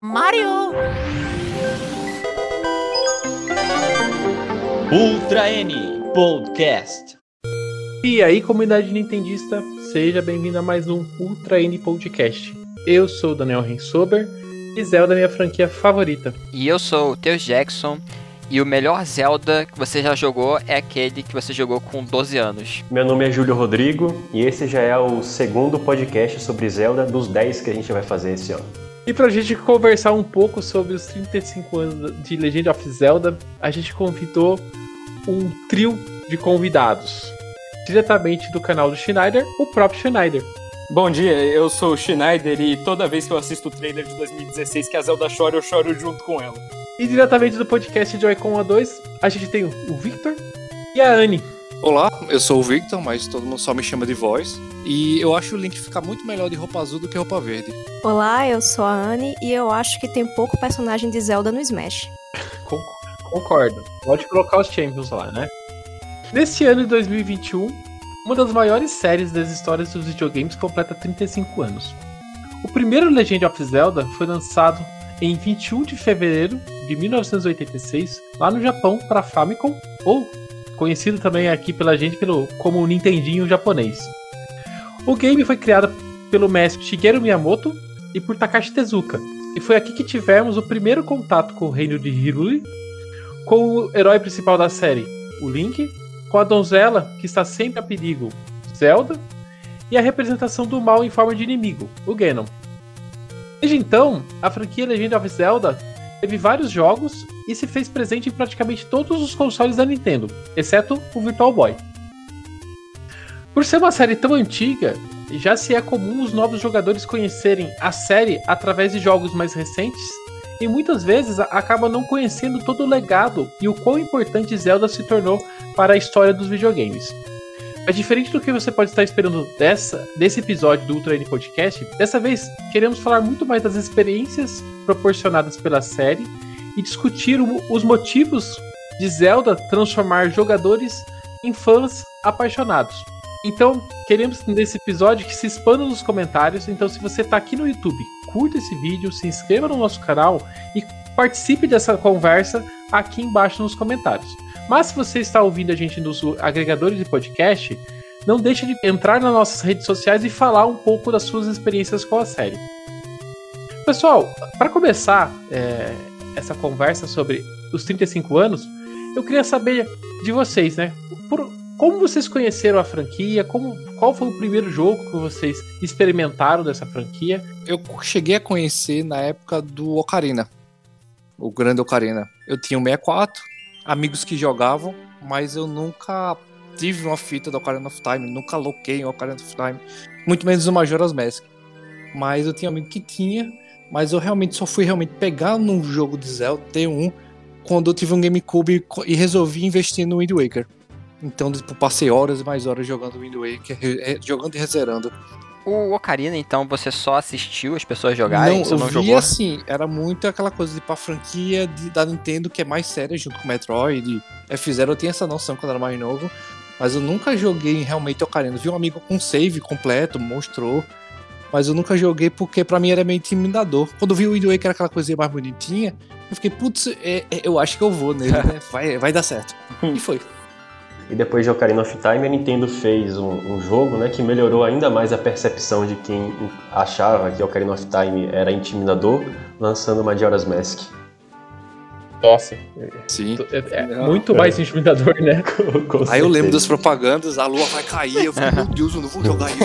Mario! Ultra N Podcast. E aí, comunidade nintendista, seja bem-vindo a mais um Ultra N Podcast. Eu sou o Daniel Rensober e Zelda é minha franquia favorita. E eu sou o Teus Jackson e o melhor Zelda que você já jogou é aquele que você jogou com 12 anos. Meu nome é Júlio Rodrigo e esse já é o segundo podcast sobre Zelda dos 10 que a gente vai fazer esse ano. E pra gente conversar um pouco sobre os 35 anos de Legend of Zelda, a gente convidou um trio de convidados. Diretamente do canal do Schneider, o próprio Schneider. Bom dia, eu sou o Schneider e toda vez que eu assisto o trailer de 2016 que a Zelda chora, eu choro junto com ela. E diretamente do podcast Joy-Con A2, a gente tem o Victor e a Anne. Olá, eu sou o Victor, mas todo mundo só me chama de voz. E eu acho o Link ficar muito melhor de roupa azul do que roupa verde. Olá, eu sou a Anne e eu acho que tem pouco personagem de Zelda no Smash. Concordo. Pode colocar os Champions lá, né? Neste ano de 2021, uma das maiores séries das histórias dos videogames completa 35 anos. O primeiro Legend of Zelda foi lançado em 21 de fevereiro de 1986, lá no Japão, para Famicom, ou conhecido também aqui pela gente pelo, como Nintendinho japonês. O game foi criado pelo mestre Shigeru Miyamoto e por Takashi Tezuka, e foi aqui que tivemos o primeiro contato com o reino de Hyrule, com o herói principal da série, o Link, com a donzela que está sempre a perigo, Zelda, e a representação do mal em forma de inimigo, o Ganon. Desde então, a franquia Legend of Zelda teve vários jogos e se fez presente em praticamente todos os consoles da Nintendo, exceto o Virtual Boy. Por ser uma série tão antiga, já se é comum os novos jogadores conhecerem a série através de jogos mais recentes e muitas vezes acaba não conhecendo todo o legado e o quão importante Zelda se tornou para a história dos videogames. Mas diferente do que você pode estar esperando dessa, desse episódio do Ultra N Podcast, dessa vez queremos falar muito mais das experiências proporcionadas pela série e discutir os motivos de Zelda transformar jogadores em fãs apaixonados. Então, queremos nesse episódio que se expanda nos comentários. Então, se você está aqui no YouTube, curta esse vídeo, se inscreva no nosso canal e participe dessa conversa aqui embaixo nos comentários. Mas se você está ouvindo a gente nos agregadores de podcast, não deixe de entrar nas nossas redes sociais e falar um pouco das suas experiências com a série. Pessoal, para começar é, essa conversa sobre os 35 anos, eu queria saber de vocês, né? Por, como vocês conheceram a franquia? Como, qual foi o primeiro jogo que vocês experimentaram dessa franquia? Eu cheguei a conhecer na época do Ocarina, o grande Ocarina. Eu tinha o 64, amigos que jogavam, mas eu nunca tive uma fita do Ocarina of Time, nunca loquei em Ocarina of Time, muito menos o Majora's Mask. Mas eu tinha amigo que tinha, mas eu realmente só fui realmente pegar num jogo de Zelda, T1, quando eu tive um GameCube e resolvi investir no Wind Waker. Então, tipo, passei horas e mais horas jogando Wind Waker, jogando e rezerando. O Ocarina, então, você só assistiu as pessoas jogarem? Não, você não eu jogou? vi assim, era muito aquela coisa de ir pra franquia de, da Nintendo que é mais séria, junto com Metroid, F-Zero, eu tinha essa noção quando era mais novo, mas eu nunca joguei realmente Ocarina. Vi um amigo com save completo, mostrou, mas eu nunca joguei porque pra mim era meio intimidador. Quando eu vi o Wind Waker, aquela coisinha mais bonitinha, eu fiquei, putz, é, é, eu acho que eu vou nele, né? Vai, vai dar certo. E foi. E depois de Ocarina of Time, a Nintendo fez um, um, jogo né, que melhorou ainda mais a percepção de quem achava que Ocarina of Time era intimidador, lançando Majora's Mask. Nossa. Sim. É, é muito mais intimidador, né? Com, com Aí eu lembro das propagandas, a lua vai cair, eu fico, meu Deus, eu não vou jogar isso.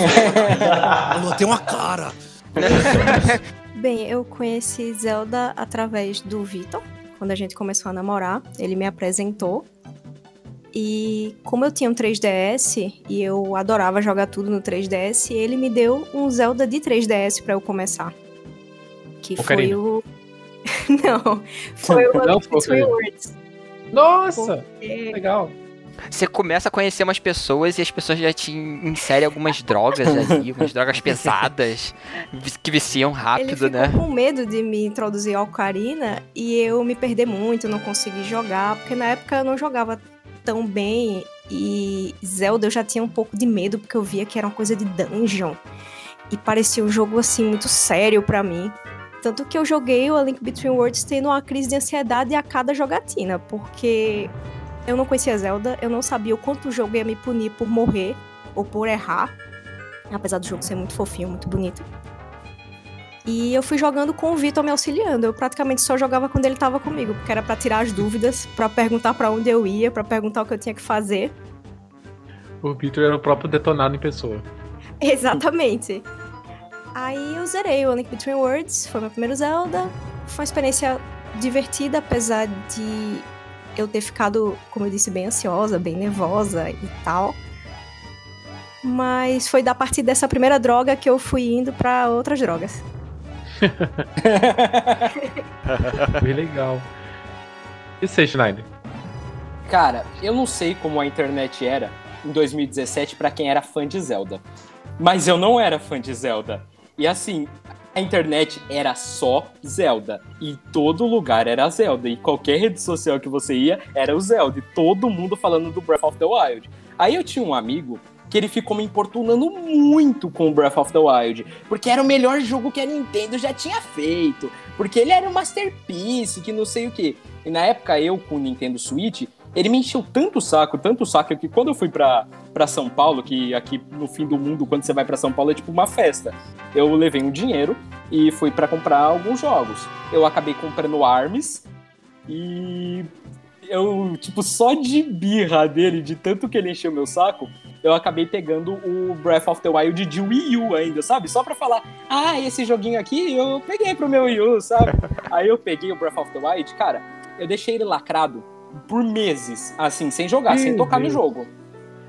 A lua tem uma cara. Bem, eu conheci Zelda através do Vitor, quando a gente começou a namorar. Ele me apresentou. E como eu tinha um 3DS e eu adorava jogar tudo no 3DS, ele me deu um Zelda de 3DS para eu começar. Que O foi Ocarina. o. Não, foi o Não foi Ocarina. Worlds. Nossa! Porque Legal. Você começa a conhecer umas pessoas e as pessoas já te inserem algumas drogas ali, umas drogas pesadas, que viciam Ele rápido, ficou né? com medo de me introduzir ao Ocarina e eu me perder muito, não consegui jogar, porque na época eu não jogava tão bem e Zelda eu já tinha um pouco de medo porque eu via que era uma coisa de dungeon e parecia um jogo assim muito sério pra mim. Tanto que eu joguei o A Link Between Worlds tendo uma crise de ansiedade a cada jogatina, porque eu não conhecia Zelda, eu não sabia o quanto o jogo ia me punir por morrer ou por errar, apesar do jogo ser muito fofinho, muito bonito. E eu fui jogando com o Vitor me auxiliando. Eu praticamente só jogava quando ele tava comigo, porque era para tirar as dúvidas, para perguntar para onde eu ia, para perguntar o que eu tinha que fazer. O Vitor era o próprio detonado em pessoa. Exatamente. Aí eu zerei o Link Between Worlds, foi meu primeiro Zelda. Foi uma experiência divertida, apesar de eu ter ficado, como eu disse, bem ansiosa, bem nervosa e tal. Mas foi da partir dessa primeira droga que eu fui indo para outras drogas. Bem legal. E você, Schneider? Cara, eu não sei como a internet era em 2017 para quem era fã de Zelda. Mas eu não era fã de Zelda. E assim, a internet era só Zelda. E todo lugar era Zelda. E qualquer rede social que você ia era o Zelda. E todo mundo falando do Breath of the Wild. Aí eu tinha um amigo que ele ficou me importunando muito com Breath of the Wild, porque era o melhor jogo que a Nintendo já tinha feito, porque ele era um masterpiece, que não sei o que. E na época eu com o Nintendo Switch, ele me encheu tanto o saco, tanto o saco que quando eu fui pra, pra São Paulo, que aqui no fim do mundo, quando você vai para São Paulo é tipo uma festa, eu levei um dinheiro e fui para comprar alguns jogos. Eu acabei comprando ARMS e eu, tipo, só de birra dele, de tanto que ele encheu meu saco, eu acabei pegando o Breath of the Wild de Wii U ainda, sabe? Só pra falar, ah, esse joguinho aqui eu peguei pro meu Wii U, sabe? Aí eu peguei o Breath of the Wild, cara, eu deixei ele lacrado por meses, assim, sem jogar, sem tocar no jogo.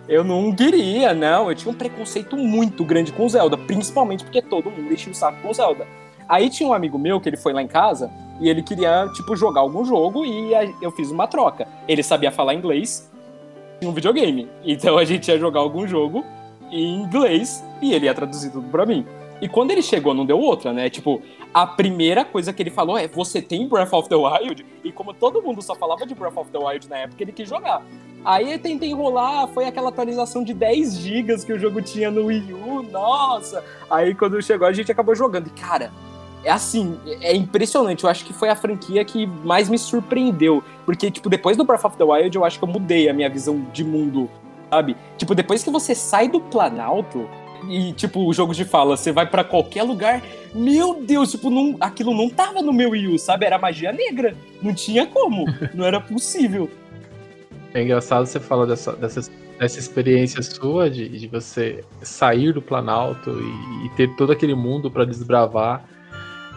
Eu não queria, não. Eu tinha um preconceito muito grande com Zelda, principalmente porque todo mundo enchia o saco com Zelda. Aí tinha um amigo meu que ele foi lá em casa e ele queria, tipo, jogar algum jogo e eu fiz uma troca. Ele sabia falar inglês um videogame. Então a gente ia jogar algum jogo em inglês e ele ia traduzir tudo pra mim. E quando ele chegou, não deu outra, né? Tipo, a primeira coisa que ele falou é: Você tem Breath of the Wild? E como todo mundo só falava de Breath of the Wild na época, ele quis jogar. Aí eu tentei enrolar, foi aquela atualização de 10 GB que o jogo tinha no Wii U, nossa! Aí quando chegou, a gente acabou jogando. E cara, é assim, é impressionante. Eu acho que foi a franquia que mais me surpreendeu. Porque, tipo, depois do Breath of the Wild, eu acho que eu mudei a minha visão de mundo, sabe? Tipo, depois que você sai do Planalto e, tipo, o jogo de fala, você vai para qualquer lugar, meu Deus, tipo, não, aquilo não tava no meu Wii U, sabe? Era magia negra. Não tinha como. não era possível. É engraçado você falar dessa, dessa, dessa experiência sua de, de você sair do Planalto e, e ter todo aquele mundo para desbravar.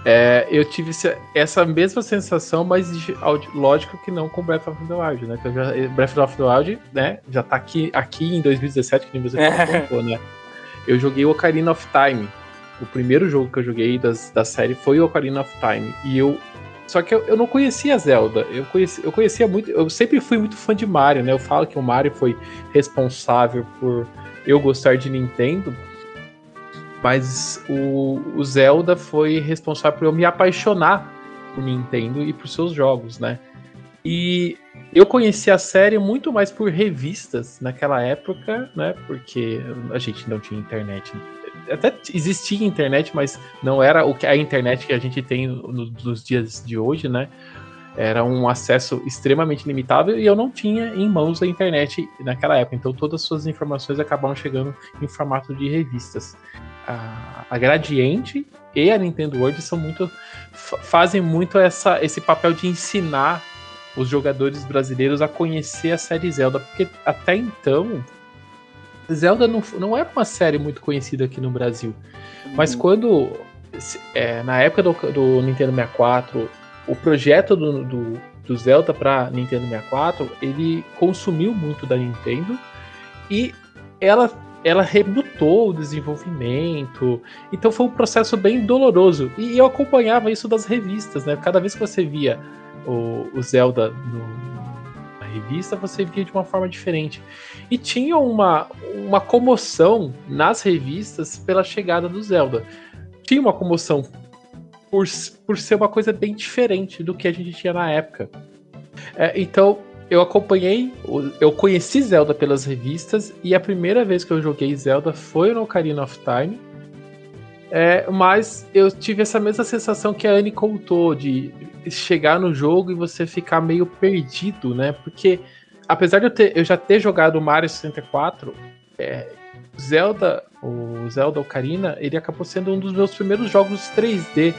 É, eu tive essa mesma sensação, mas lógico que não com Breath of the Wild, né? Já, Breath of the Wild, né? Já tá aqui, aqui em 2017, que nem você falou, né? Eu joguei o Ocarina of Time. O primeiro jogo que eu joguei das, da série foi o Ocarina of Time. E eu. Só que eu, eu não conhecia Zelda. Eu, conheci, eu conhecia muito. Eu sempre fui muito fã de Mario, né? Eu falo que o Mario foi responsável por eu gostar de Nintendo mas o, o Zelda foi responsável por eu me apaixonar por Nintendo e por seus jogos, né? E eu conheci a série muito mais por revistas naquela época, né? Porque a gente não tinha internet. Até existia internet, mas não era o que a internet que a gente tem nos dias de hoje, né? Era um acesso extremamente limitado e eu não tinha em mãos a internet naquela época. Então todas as suas informações acabavam chegando em formato de revistas a, a Gradiente e a Nintendo World são muito fazem muito essa, esse papel de ensinar os jogadores brasileiros a conhecer a série Zelda, porque até então Zelda não, não era uma série muito conhecida aqui no Brasil. Uhum. Mas quando é, na época do, do, Nintendo 64, o projeto do, do, do Zelda para Nintendo 64, ele consumiu muito da Nintendo e ela ela rebutou o desenvolvimento. Então foi um processo bem doloroso. E eu acompanhava isso das revistas, né? Cada vez que você via o, o Zelda no, na revista, você via de uma forma diferente. E tinha uma, uma comoção nas revistas pela chegada do Zelda. Tinha uma comoção por, por ser uma coisa bem diferente do que a gente tinha na época. É, então, eu acompanhei, eu conheci Zelda pelas revistas e a primeira vez que eu joguei Zelda foi no Ocarina of Time. É, mas eu tive essa mesma sensação que a Anne contou, de chegar no jogo e você ficar meio perdido, né? Porque apesar de eu, ter, eu já ter jogado Mario 64, é, Zelda, o Zelda Ocarina, ele acabou sendo um dos meus primeiros jogos 3D.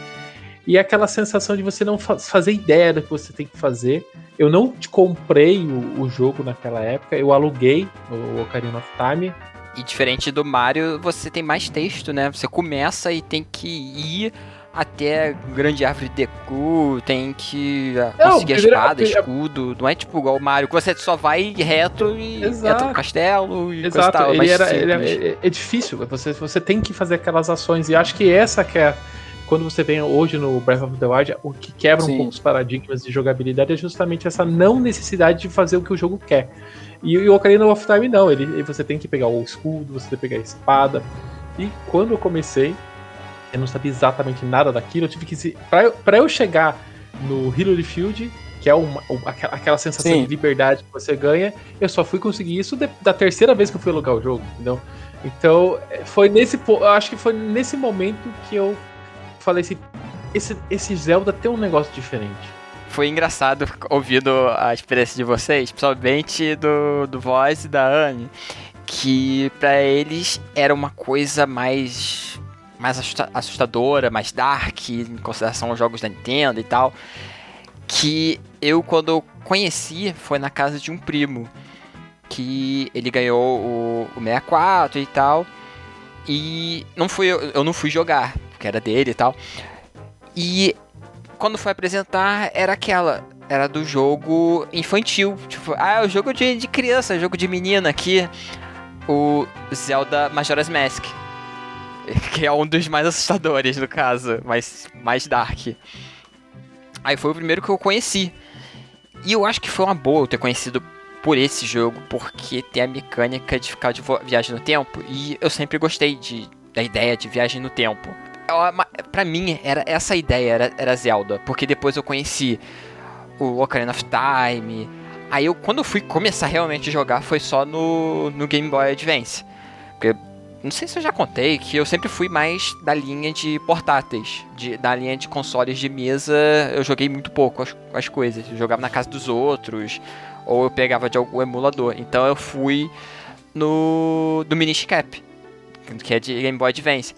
E é aquela sensação de você não fa fazer ideia do que você tem que fazer. Eu não comprei o, o jogo naquela época, eu aluguei o Ocarina of Time E diferente do Mario, você tem mais texto, né? Você começa e tem que ir até grande árvore de Deku, tem que ah, Não, conseguir a primeiro- espada, primeiro- escudo. Não é tipo igual o Mario, que você só vai reto e Exato. entra no castelo e Exato, tal. é ele era, ele é, é- é difícil, você, você tem que fazer aquelas ações, e acho que essa que é, quando você vem hoje no Breath of the Wild, o que quebra Sim. um pouco os paradigmas de jogabilidade é justamente essa não necessidade de fazer o que o jogo quer. E, e o Ocarina of Time não, ele, você tem que pegar o escudo, você tem que pegar a espada, e quando eu comecei, eu não sabia exatamente nada daquilo, eu tive que se, pra, eu- chegar no Hyrule Field, que é uma, aquela, aquela sensação Sim. de liberdade que você ganha, eu só fui conseguir isso de- da terceira vez que eu fui alugar o jogo, entendeu? Então, é, foi nesse eu acho que foi nesse momento que eu falei assim, esse, esse Zelda tem um negócio diferente. Foi engraçado ouvindo a experiência de vocês, principalmente do, do Voz e da Anne, que pra eles era uma coisa mais mais assusta- assustadora, mais dark, em consideração aos jogos da Nintendo e tal. Que eu, quando eu conheci, foi na casa de um primo. Que ele ganhou o, o 64 e tal. E não fui, eu não fui jogar, porque era dele e tal. E quando foi apresentar, era aquela. Era do jogo infantil. Tipo, ah, é o jogo de, de criança, jogo de menina aqui. O Zelda Majora's Mask. Que é um dos mais assustadores, no caso. Mais, mais dark. Aí foi o primeiro que eu conheci. E eu acho que foi uma boa eu ter conhecido por esse jogo, porque tem a mecânica de ficar de viagem no tempo. E eu sempre gostei de, da ideia de viagem no tempo. Ma- Pra mim, era essa ideia, era, era Zelda. Porque depois eu conheci o Ocarina of Time. Aí eu, quando eu fui começar realmente a jogar, foi só no, no Game Boy Advance. Porque, não sei se eu já contei, que eu sempre fui mais da linha de portáteis. De, da linha de consoles de mesa, eu joguei muito pouco as, as coisas. Eu jogava na casa dos outros, ou eu pegava de algum emulador. Então eu fui no do Minish Cap, que é de Game Boy Advance.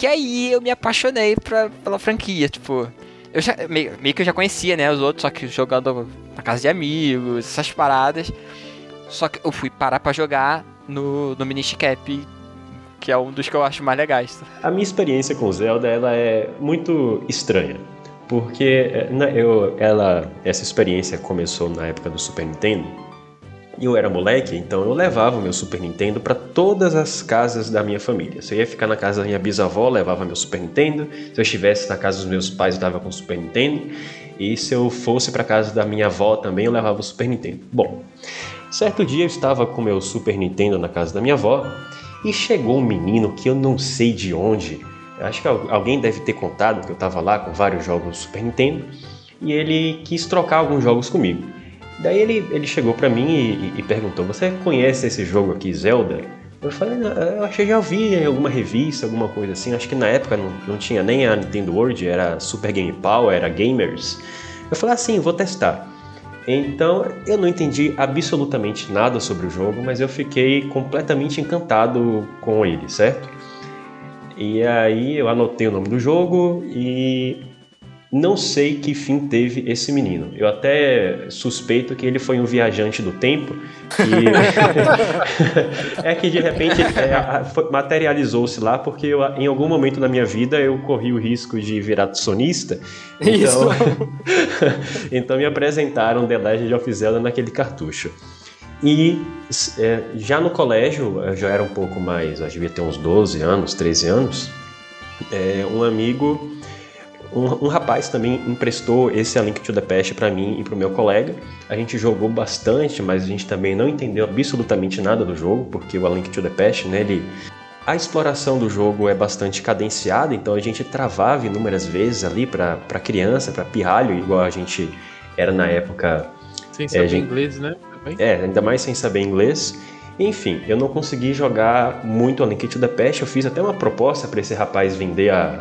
Que aí eu me apaixonei pra, pela franquia, tipo... Eu já, meio, meio que eu já conhecia, né, os outros, só que jogando na casa de amigos, essas paradas. Só que eu fui parar pra jogar no, no Minish Cap, que é um dos que eu acho mais legais. A minha experiência com Zelda ela é muito estranha, porque eh, eu, ela, essa experiência começou na época do Super Nintendo. E eu era moleque, então eu levava o meu Super Nintendo para todas as casas da minha família. Se eu ia ficar na casa da minha bisavó, levava meu Super Nintendo. Se eu estivesse na casa dos meus pais, eu estava com o Super Nintendo. E se eu fosse para casa da minha avó também, eu levava o Super Nintendo. Bom, certo dia eu estava com meu Super Nintendo na casa da minha avó e chegou um menino que eu não sei de onde. Acho que al- alguém deve ter contado que eu estava lá com vários jogos do Super Nintendo e ele quis trocar alguns jogos comigo. Daí ele, ele chegou pra mim e, e perguntou: Você conhece esse jogo aqui, Zelda? Eu falei: "Não, Eu acho que já vi em alguma revista, alguma coisa assim. Acho que na época não, não tinha nem a Nintendo World, era Super Game Power, era Gamers. Eu falei: Ah, sim, vou testar. Então eu não entendi absolutamente nada sobre o jogo, mas eu fiquei completamente encantado com ele, certo? E aí eu anotei o nome do jogo e não sei que fim teve esse menino. Eu até suspeito que ele foi um viajante do tempo e é que de repente é, materializou-se lá porque eu, em algum momento da minha vida eu corri o risco de virar sonista. Então, então me apresentaram The Legend of Zelda naquele cartucho. E é, já no colégio, eu já era um pouco mais, eu devia ter uns 12 anos, 13 anos, é, um amigo, um, um rapaz também emprestou esse A Link to the Past para mim e para o meu colega. A gente jogou bastante, mas a gente também não entendeu absolutamente nada do jogo, porque o A Link to the Past, né, ele... A exploração do jogo é bastante cadenciada, então a gente travava inúmeras vezes ali para criança, para pirralho, igual a gente era na época Sem saber gente- inglês, né? Também. é, ainda mais sem saber inglês. Enfim, eu não consegui jogar muito A Link to the Past. Eu fiz até uma proposta para esse rapaz vender a,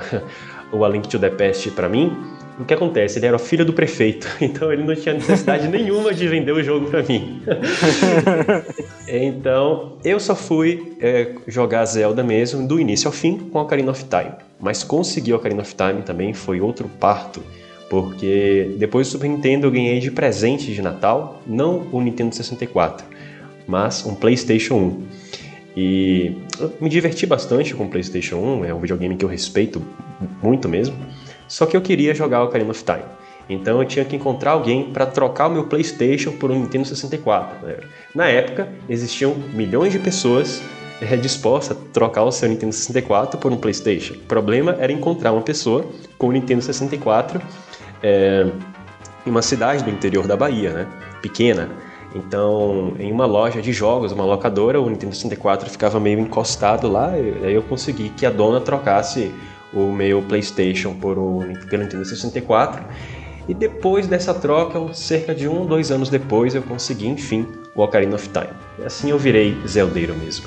o A Link to the Past para mim. O que acontece? Ele era o filho do prefeito, então ele não tinha necessidade nenhuma de vender o jogo para mim. então eu só fui é, jogar Zelda mesmo do início ao fim com Ocarina of Time. Mas conseguir Ocarina of Time também foi outro parto, porque depois do Super Nintendo eu ganhei de presente de Natal, não o Nintendo 64, mas um PlayStation 1. E me diverti bastante com o PlayStation 1, é um videogame que eu respeito muito mesmo. Só que eu queria jogar Ocarina of Time. Então eu tinha que encontrar alguém para trocar o meu PlayStation por um Nintendo 64. Né? Na época, existiam milhões de pessoas é, dispostas a trocar o seu Nintendo 64 por um PlayStation. O problema era encontrar uma pessoa com o Nintendo 64 é, em uma cidade do interior da Bahia, né? pequena. Então, em uma loja de jogos, uma locadora, o Nintendo 64 ficava meio encostado lá, e aí eu consegui que a dona trocasse o meu PlayStation por o, pelo Nintendo 64. E depois dessa troca, cerca de um, dois anos depois, eu consegui, enfim, o Ocarina of Time. E assim eu virei Zeldeiro mesmo.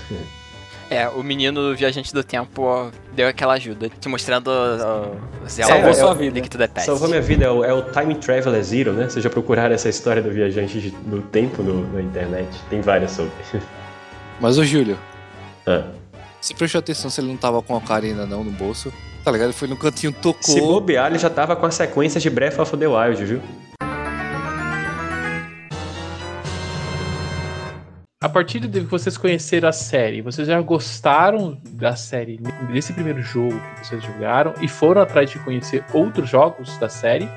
É, o menino viajante do tempo ó, deu aquela ajuda, te mostrando Zelda. Salvou É, sua o- vida. Link to the Past. Salvou minha vida, é o, é o Time Traveler Zero, né? Vocês já procuraram essa história do viajante do tempo no, na internet? Tem várias sobre. Mas o Júlio, Ah. você prestou atenção se ele não tava com a Ocarina não no bolso? Tá ligado? Ele foi no cantinho, tocou. Se bobear, ele já tava com a sequência de Breath of the Wild, viu? A partir de que vocês conheceram a série, vocês já gostaram da série desse primeiro jogo que vocês jogaram e foram atrás de conhecer outros jogos da série?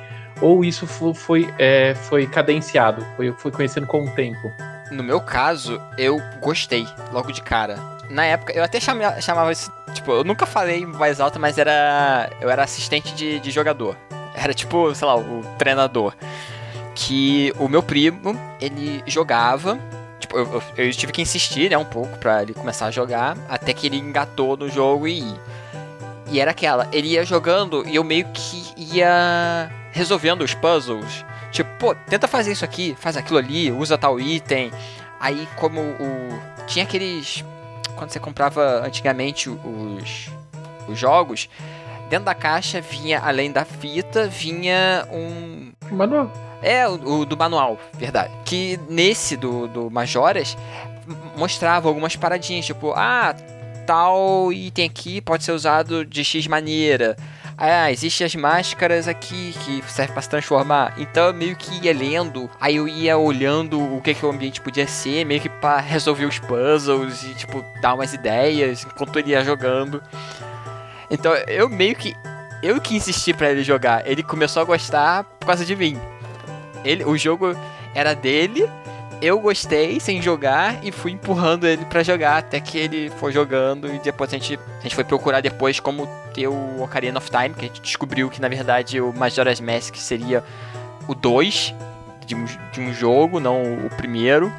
Ou isso fo- foi, é, foi cadenciado, foi, foi conhecendo com o tempo? No meu caso, eu gostei logo de cara. Na época, eu até chama- chamava isso. Tipo, eu nunca falei em voz alta, mas era. Eu era assistente de, de jogador. Era tipo, sei lá, o treinador. Que o meu primo, ele jogava. Eu, eu- tive que insistir, né, um pouco pra ele começar a jogar. Até que ele engatou no jogo e. E era aquela, ele ia jogando e eu meio que ia resolvendo os puzzles. Tipo, pô, tenta fazer isso aqui, faz aquilo ali, usa tal item. Aí, como o. Tinha aqueles. Quando você comprava antigamente os, os jogos, dentro da caixa vinha, além da fita, vinha um. Manual. É, o, o do manual, verdade. Que nesse do, do Majoras mostrava algumas paradinhas, tipo, ah, tal item aqui pode ser usado de X maneira. Ah, existem as máscaras aqui que serve pra se transformar. Então eu meio que ia lendo, aí eu ia olhando o que, que o ambiente podia ser, meio que pra resolver os puzzles e, tipo, dar umas ideias enquanto ele ia jogando. Então eu meio que. Eu que insisti pra ele jogar. Ele começou a gostar por causa de mim. Ele, o jogo era dele, eu gostei sem jogar e fui empurrando ele pra jogar até que ele foi jogando e depois a gente, a gente foi procurar depois como ter o Ocarina of Time, que a gente descobriu que na verdade o Majora's Mask seria o 2 de um, de um jogo, não o primeiro.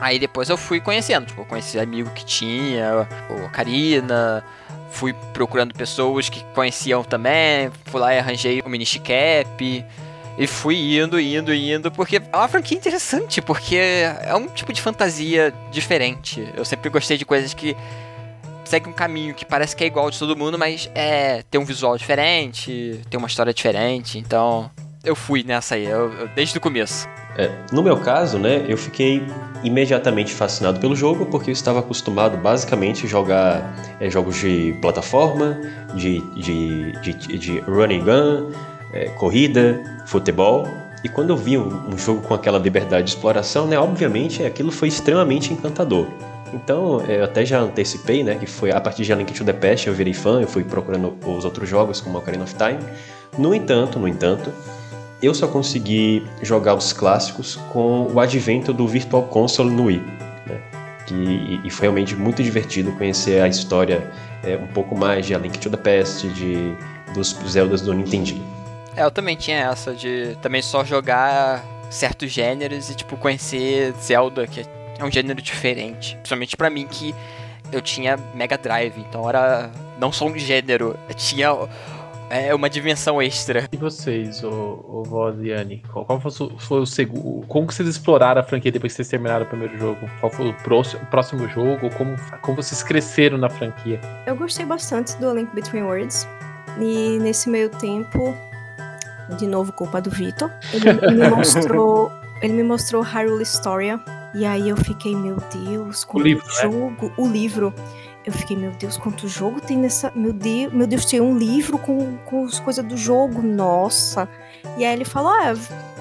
Aí depois eu fui conhecendo, tipo, eu conheci amigo que tinha, o Ocarina, fui procurando pessoas que conheciam também, fui lá e arranjei o mini cap. E fui indo, indo, indo, porque é uma franquia interessante, porque é um tipo de fantasia diferente. Eu sempre gostei de coisas que seguem um caminho que parece que é igual de todo mundo, mas é tem um visual diferente, tem uma história diferente. Então eu fui nessa aí, eu- eu- desde o começo. É, no meu caso, né, eu fiquei imediatamente fascinado pelo jogo porque eu estava acostumado basicamente a jogar é, jogos de plataforma, de, de, de, de gun, é, corrida, futebol. E quando eu vi um, jogo com aquela liberdade de exploração, né, obviamente aquilo foi extremamente encantador. Então, é, eu até já antecipei, né, que foi a partir de A Link to the Past eu virei fã, eu fui procurando os outros jogos como Ocarina of Time. No entanto, no entanto, eu só consegui jogar os clássicos com o advento do Virtual Console no Wii. Né? Que, e, foi realmente muito divertido conhecer a história é, um pouco mais de A Link to the Past, de, dos Zeldas do Nintendinho. É, eu também tinha essa de também só jogar certos gêneros e, tipo, conhecer Zelda, que é um gênero diferente. Principalmente pra mim, que eu tinha Mega Drive, então era não só um gênero, tinha É uma dimensão extra. E vocês, o, o Voz e Anne? Qual, qual foi, o, foi o segundo. Como que vocês exploraram a franquia depois que vocês terminaram o primeiro jogo? Qual foi o próximo, o próximo jogo? Como, como vocês cresceram na franquia? Eu gostei bastante do A Link Between Worlds. E nesse meio tempo, de novo culpa do Vitor, ele, ele me mostrou. Ele me mostrou Hyrule Historia. E aí eu fiquei, meu Deus, quanto livro, né? jogo, o livro. Eu fiquei, meu Deus, quanto jogo tem nessa. Meu Deus, meu Deus, tem um livro com, com as coisas do jogo, nossa. E aí ele falou: Ah,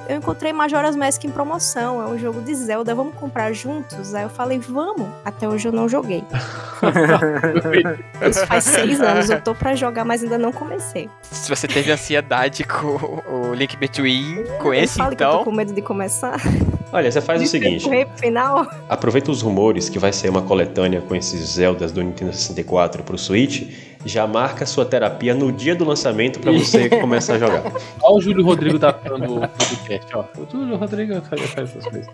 eu encontrei Majora's Mask em promoção, é um jogo de Zelda, vamos comprar juntos? Aí eu falei, vamos. Até hoje eu não joguei. Isso faz seis anos, eu tô pra jogar, mas ainda não comecei. Se você teve ansiedade com o Link Between, com Eu esse falo que eu tô então. com medo de começar. Olha, você faz o seguinte: final. aproveita os rumores que vai ser uma coletânea com esses Zeldas do Nintendo 64 pro Switch, já marca sua terapia no dia do lançamento pra você começar a jogar. Olha o Júlio Rodrigo datando o podcast, ó. O Júlio Rodrigo faz, faz essas coisas.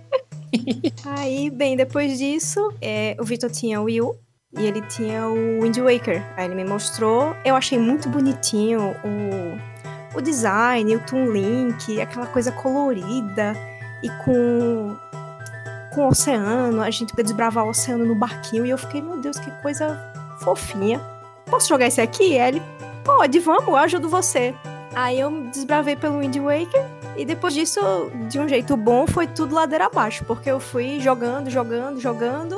Aí, bem, depois disso, é, o Vitor tinha o Wii U e ele tinha o Wind Waker. Aí ele me mostrou, eu achei muito bonitinho o, o design, o Toon Link, aquela coisa colorida e com com o oceano, a gente podia desbravar o oceano no barquinho e eu fiquei, meu Deus, que coisa fofinha. Posso jogar esse aqui? Aí ele, pode, vamos, eu ajudo você. Aí eu desbravei pelo Wind Waker e depois disso, de um jeito bom, foi tudo ladeira abaixo, porque eu fui jogando, jogando, jogando.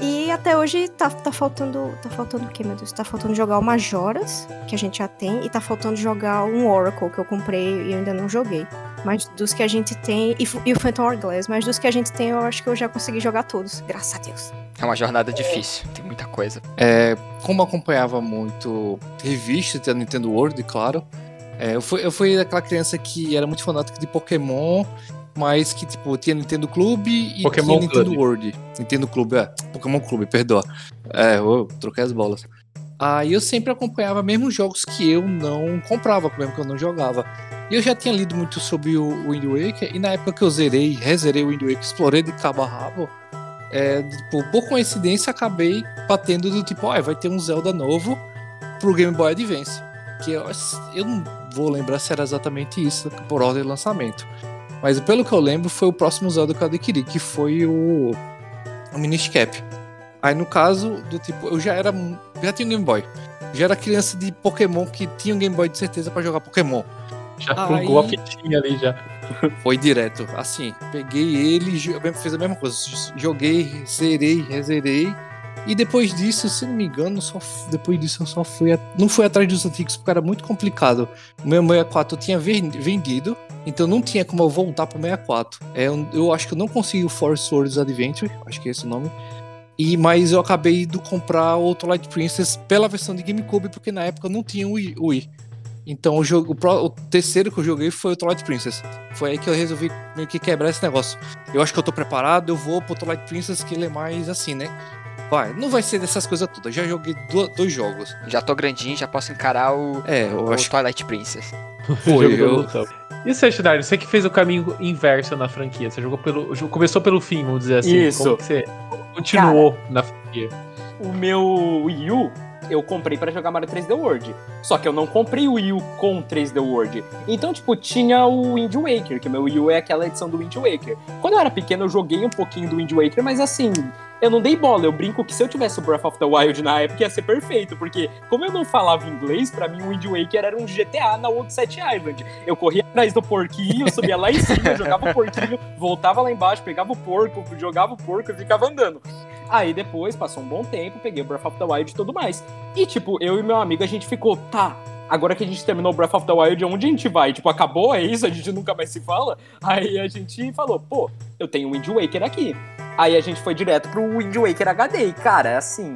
E até hoje tá, tá faltando. Tá faltando o quê, meu Deus? Tá faltando jogar o Majoras, que a gente já tem, e tá faltando jogar um Oracle que eu comprei e eu ainda não joguei. Mas dos que a gente tem. E, e o Phantom Hourglass, mas dos que a gente tem, eu acho que eu já consegui jogar todos. Graças a Deus. É uma jornada difícil, tem muita coisa. É, como eu acompanhava muito revista da Nintendo World, claro, é, eu, fui, eu fui aquela criança que era muito fanática de Pokémon, mas que, tipo, tinha Nintendo Clube e Pokémon tinha Nintendo Clube. World. Nintendo Clube, é. Pokémon Clube, perdoa. É, eu troquei as bolas. Aí eu sempre acompanhava mesmo jogos que eu não comprava, mesmo que eu não jogava. E eu já tinha lido muito sobre o Wind Waker, e na época que eu zerei, rezerei o Wind Waker, explorei de cabo a rabo, é, tipo, por coincidência acabei batendo do tipo, ó, vai ter um Zelda novo pro Game Boy Advance. Que eu, eu não vou lembrar se era exatamente isso por ordem de lançamento. Mas pelo que eu lembro, foi o próximo Zelda que eu adquiri, que foi o, o Minish Cap. Aí no caso do tipo, eu já era. Já tinha um Game Boy. Já era criança de Pokémon que tinha um Game Boy de certeza pra jogar Pokémon. Já Aí- plugou a fitinha ali já. Foi direto. Assim, peguei ele, fiz a mesma coisa. Joguei, zerei, rezerei. E depois disso, se não me engano, só, depois disso eu só fui. a- não fui atrás dos antigos porque era muito complicado. O meu 64 eu tinha ven- vendido, então não tinha como eu voltar pro 64. É, eu, eu acho que eu não consegui o Force Words Adventure, acho que é esse o nome. E, mas eu acabei de comprar o Twilight Princess pela versão de GameCube, porque na época não tinha o Wii. o Wii. Então o, jogo, o, o terceiro que eu joguei foi o Twilight Princess. Foi aí que eu resolvi meio que quebrar esse negócio. Eu acho que eu tô preparado, eu vou pro Twilight Princess, que ele é mais assim, né? Vai, não vai ser dessas coisas todas. Já joguei do- dois jogos. Já tô grandinho, já posso encarar o, É, eu o acho que Twilight Princess. foi. Eu. E você, Shinari, você que fez o caminho inverso na franquia. Você jogou pelo. Começou pelo fim, vamos dizer assim. Isso. Como você continuou na franquia? O meu Wii U eu comprei pra jogar Mario 3D World. Só que eu não comprei o Wii U com 3D World. Então, tipo, tinha o Wind Waker, que o meu Wii U é aquela edição do Wind Waker. Quando eu era pequeno, eu joguei um pouquinho do Wind Waker, mas assim, eu não dei bola. Eu brinco que se eu tivesse o Breath of the Wild na época ia ser perfeito, porque como eu não falava inglês, pra mim o Wind Waker era um GTA na Old Set Island. Eu corria atrás do porquinho, subia lá em cima, jogava o porquinho, voltava lá embaixo, pegava o porco, jogava o porco e ficava andando. Aí depois, passou um bom tempo, peguei o Breath of the Wild e tudo mais. E tipo, eu e meu amigo, a gente ficou, tá, agora que a gente terminou Breath of the Wild, onde a gente vai? Tipo, acabou, é isso? A gente nunca mais se fala? Aí a gente falou, pô, eu tenho Wind Waker aqui. Aí a gente foi direto pro Wind Waker HD. E, cara, assim,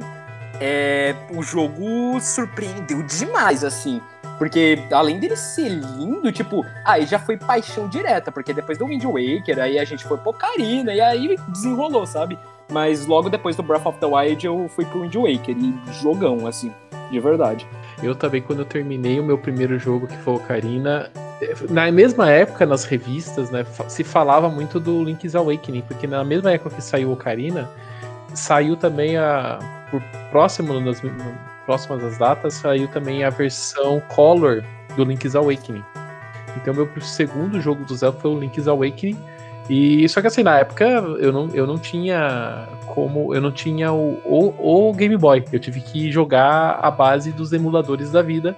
é, o jogo surpreendeu demais, assim. Porque além dele ser lindo, tipo, aí já foi paixão direta, porque depois do Wind Waker, aí a gente foi pro Ocarina, e aí desenrolou, sabe? Mas logo depois do Breath of the Wild eu fui pro Wind Waker, e jogão, assim, de verdade. Eu também, quando eu terminei o meu primeiro jogo, que foi o Ocarina, na mesma época, nas revistas, né, se falava muito do Link's Awakening, porque na mesma época que saiu o Ocarina, saiu também a. Por próximo, nas, próximas às datas, saiu também a versão Color do Link's Awakening. Então meu segundo jogo do Zelda foi o Link's Awakening. E só que assim, na época eu não, eu não tinha como. Eu não tinha o, o, o Game Boy. Eu tive que jogar a base dos emuladores da vida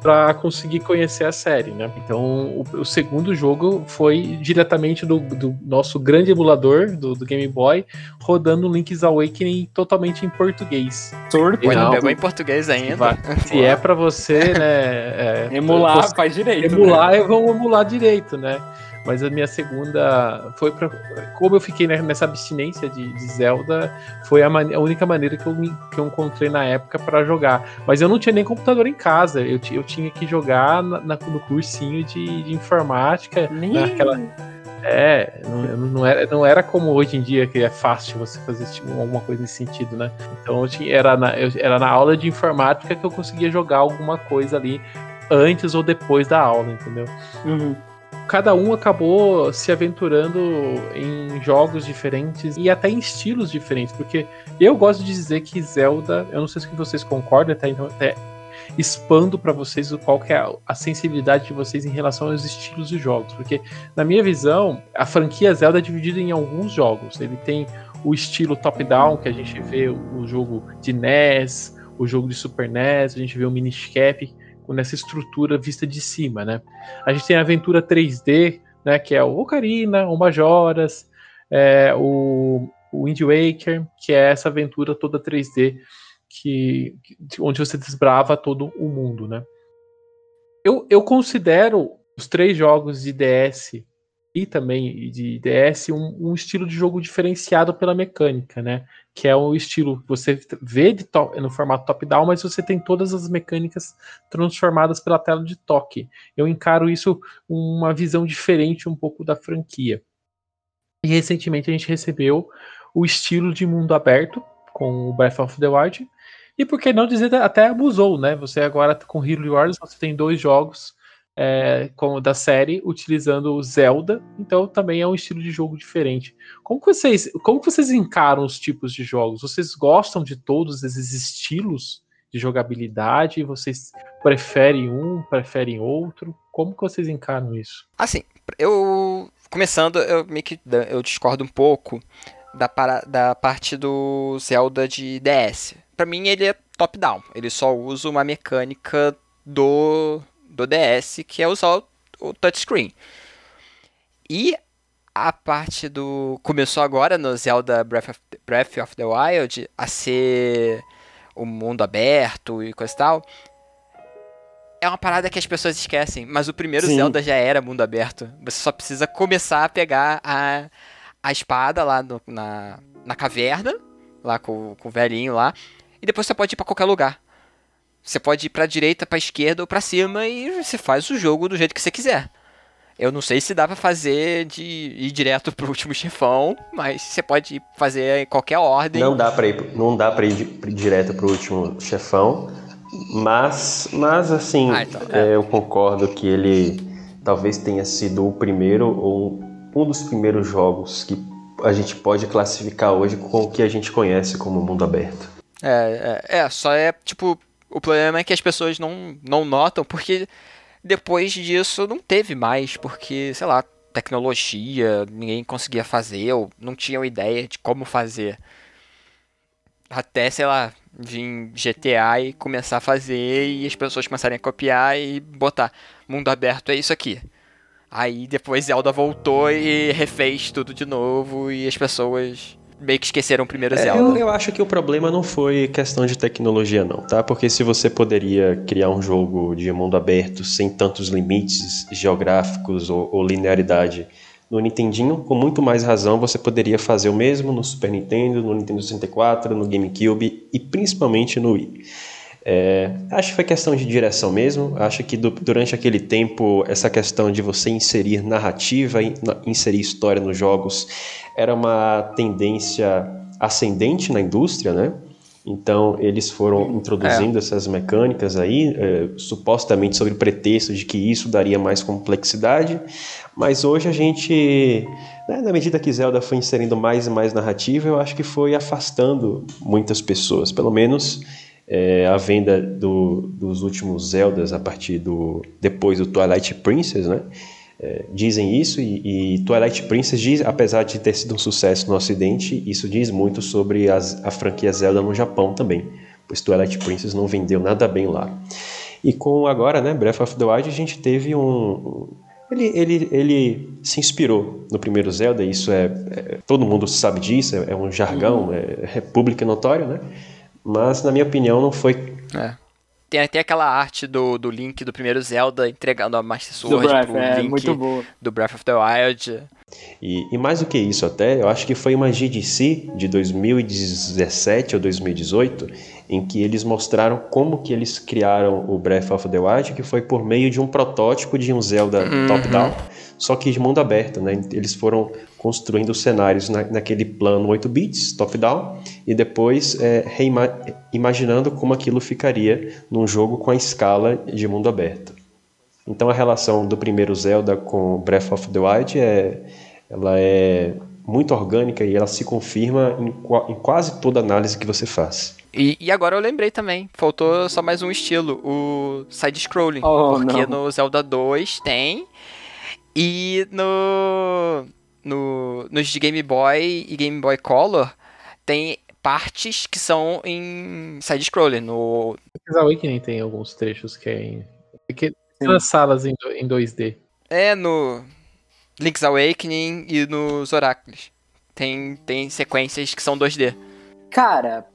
para conseguir conhecer a série, né? Então, o, o segundo jogo foi diretamente do, do nosso grande emulador do, do, Game Boy, rodando Link's Awakening totalmente em português. Torto. Não pegou em português ainda. Se é para você, né? É, emular, faz direito. Emular, né? eu vou emular direito, né? Mas a minha segunda foi para como eu fiquei nessa abstinência de, de Zelda, foi a, a, única maneira que eu, que eu encontrei na época para jogar. Mas eu não tinha nem computador em casa, eu, eu tinha que jogar na, na, no cursinho de, de informática, nem... naquela é, não, não, era, não era como hoje em dia, que é fácil você fazer tipo, alguma coisa nesse sentido, né? Então eu tinha, era, na, eu, era na aula de informática que eu conseguia jogar alguma coisa ali antes ou depois da aula, entendeu? Uhum cada um acabou se aventurando em jogos diferentes e até em estilos diferentes, porque eu gosto de dizer que Zelda, eu não sei se vocês concordam, até então até expando para vocês qual que é a sensibilidade de vocês em relação aos estilos de jogos, porque na minha visão, a franquia Zelda é dividida em alguns jogos. Ele tem o estilo top-down que a gente vê o jogo de NES, o jogo de Super NES, a gente vê o Minish Cap, nessa estrutura vista de cima, né? A gente tem a aventura 3D, né, que é o Ocarina, o Majoras, é, o, o Wind Waker, que é essa aventura toda 3D que, onde você desbrava todo o mundo, né? Eu, eu considero os três jogos de DS e também de DS um, um, estilo de jogo diferenciado pela mecânica, né? Que é o estilo que você vê top, no formato top-down, mas você tem todas as mecânicas transformadas pela tela de toque. Eu encaro isso uma visão diferente um pouco da franquia. E recentemente a gente recebeu o estilo de mundo aberto com o Breath of the Wild. E por que não dizer até abusou, né? Você agora com Hero Wars você tem dois jogos é, da série utilizando o Zelda, então também é um estilo de jogo diferente. Como vocês, como vocês encaram os tipos de jogos? Vocês gostam de todos esses estilos de jogabilidade? Vocês preferem um, preferem outro? Como que vocês encaram isso? Assim, eu começando, eu meio que eu discordo um pouco da, para, da parte do Zelda de DS. Para mim ele é top down. Ele só usa uma mecânica do do DS, que é usar o, o touchscreen. E a parte do. Começou agora no Zelda Breath of, Breath of the Wild a ser o mundo aberto e coisa e tal. É uma parada que as pessoas esquecem, mas o primeiro Sim. Zelda já era mundo aberto. Você só precisa começar a pegar a, a espada lá no, na, na caverna, lá com, com o velhinho lá, e depois você pode ir para qualquer lugar. Você pode ir pra direita, pra esquerda ou pra cima e você faz o jogo do jeito que você quiser. Eu não sei se dá pra fazer de ir direto pro último chefão, mas você pode fazer em qualquer ordem. Não dá pra ir, não dá pra ir direto pro último chefão, mas, mas assim, ah, então, é. É, eu concordo que ele talvez tenha sido o primeiro ou um dos primeiros jogos que a gente pode classificar hoje com o que a gente conhece como mundo aberto. É, é, é só é tipo o problema é que as pessoas não, não notam, porque depois disso não teve mais, porque, sei lá, tecnologia, ninguém conseguia fazer, ou não tinham ideia de como fazer. Até, sei lá, vir GTA e começar a fazer e as pessoas começarem a copiar e botar mundo aberto é isso aqui. Aí depois Zelda voltou e refez tudo de novo e as pessoas meio que esqueceram o primeiro é, Zelda. Eu, eu, acho que o problema não foi questão de tecnologia, não, tá? Porque se você poderia criar um jogo de mundo aberto sem tantos limites geográficos ou, ou linearidade no Nintendinho, com muito mais razão você poderia fazer o mesmo no Super Nintendo, no Nintendo 64, no GameCube e principalmente no Wii. É, acho que foi questão de direção mesmo. Acho que do, durante aquele tempo, essa questão de você inserir narrativa, inserir história nos jogos, era uma tendência ascendente na indústria, né? Então eles foram introduzindo é. essas mecânicas aí, é, supostamente sob o pretexto de que isso daria mais complexidade, mas hoje a gente, né, na medida que Zelda foi inserindo mais e mais narrativa, eu acho que foi afastando muitas pessoas, pelo menos é, a venda do, dos últimos Zeldas a partir do depois do Twilight Princess, né? É, dizem isso e, e, Twilight Princess diz, apesar de ter sido um sucesso no Ocidente, isso diz muito sobre as, a franquia Zelda no Japão também, pois Twilight Princess não vendeu nada bem lá. E com agora, né, Breath of the Wild, a gente teve um, ele, ele, ele se inspirou no primeiro Zelda, isso é, é todo mundo sabe disso, é, é um jargão, uhum. é, é público e notório, né? Mas na minha opinião não foi é. Tem até aquela arte do, do Link do primeiro Zelda entregando a Master Sword Breath, pro é, Link muito boa. do Breath of the Wild. E, e, mais do que isso até, eu acho que foi uma GDC de 2017 ou 2018 em que eles mostraram como que eles criaram o Breath of the Wild, que foi por meio de um protótipo de um Zelda uhum. top-down, só que de mundo aberto, né? Eles foram construindo cenários na, naquele plano 8 bits, top-down, e depois é, imaginando como aquilo ficaria num jogo com a escala de mundo aberto. Então a relação do primeiro Zelda com Breath of the Wild é, ela é muito orgânica e ela se confirma em, em quase toda análise que você faz. E, e, agora eu lembrei também, faltou só mais um estilo, o side-scrolling. Oh, porque não. no Zelda 2 tem, e no, no nos de Game Boy e Game Boy Color tem partes que são em side-scrolling. No Link's Awakening tem alguns trechos que é em... Que, nas salas em, em 2D. É, no Link's Awakening e nos Oráculos. Tem, tem sequências que são 2D. Cara,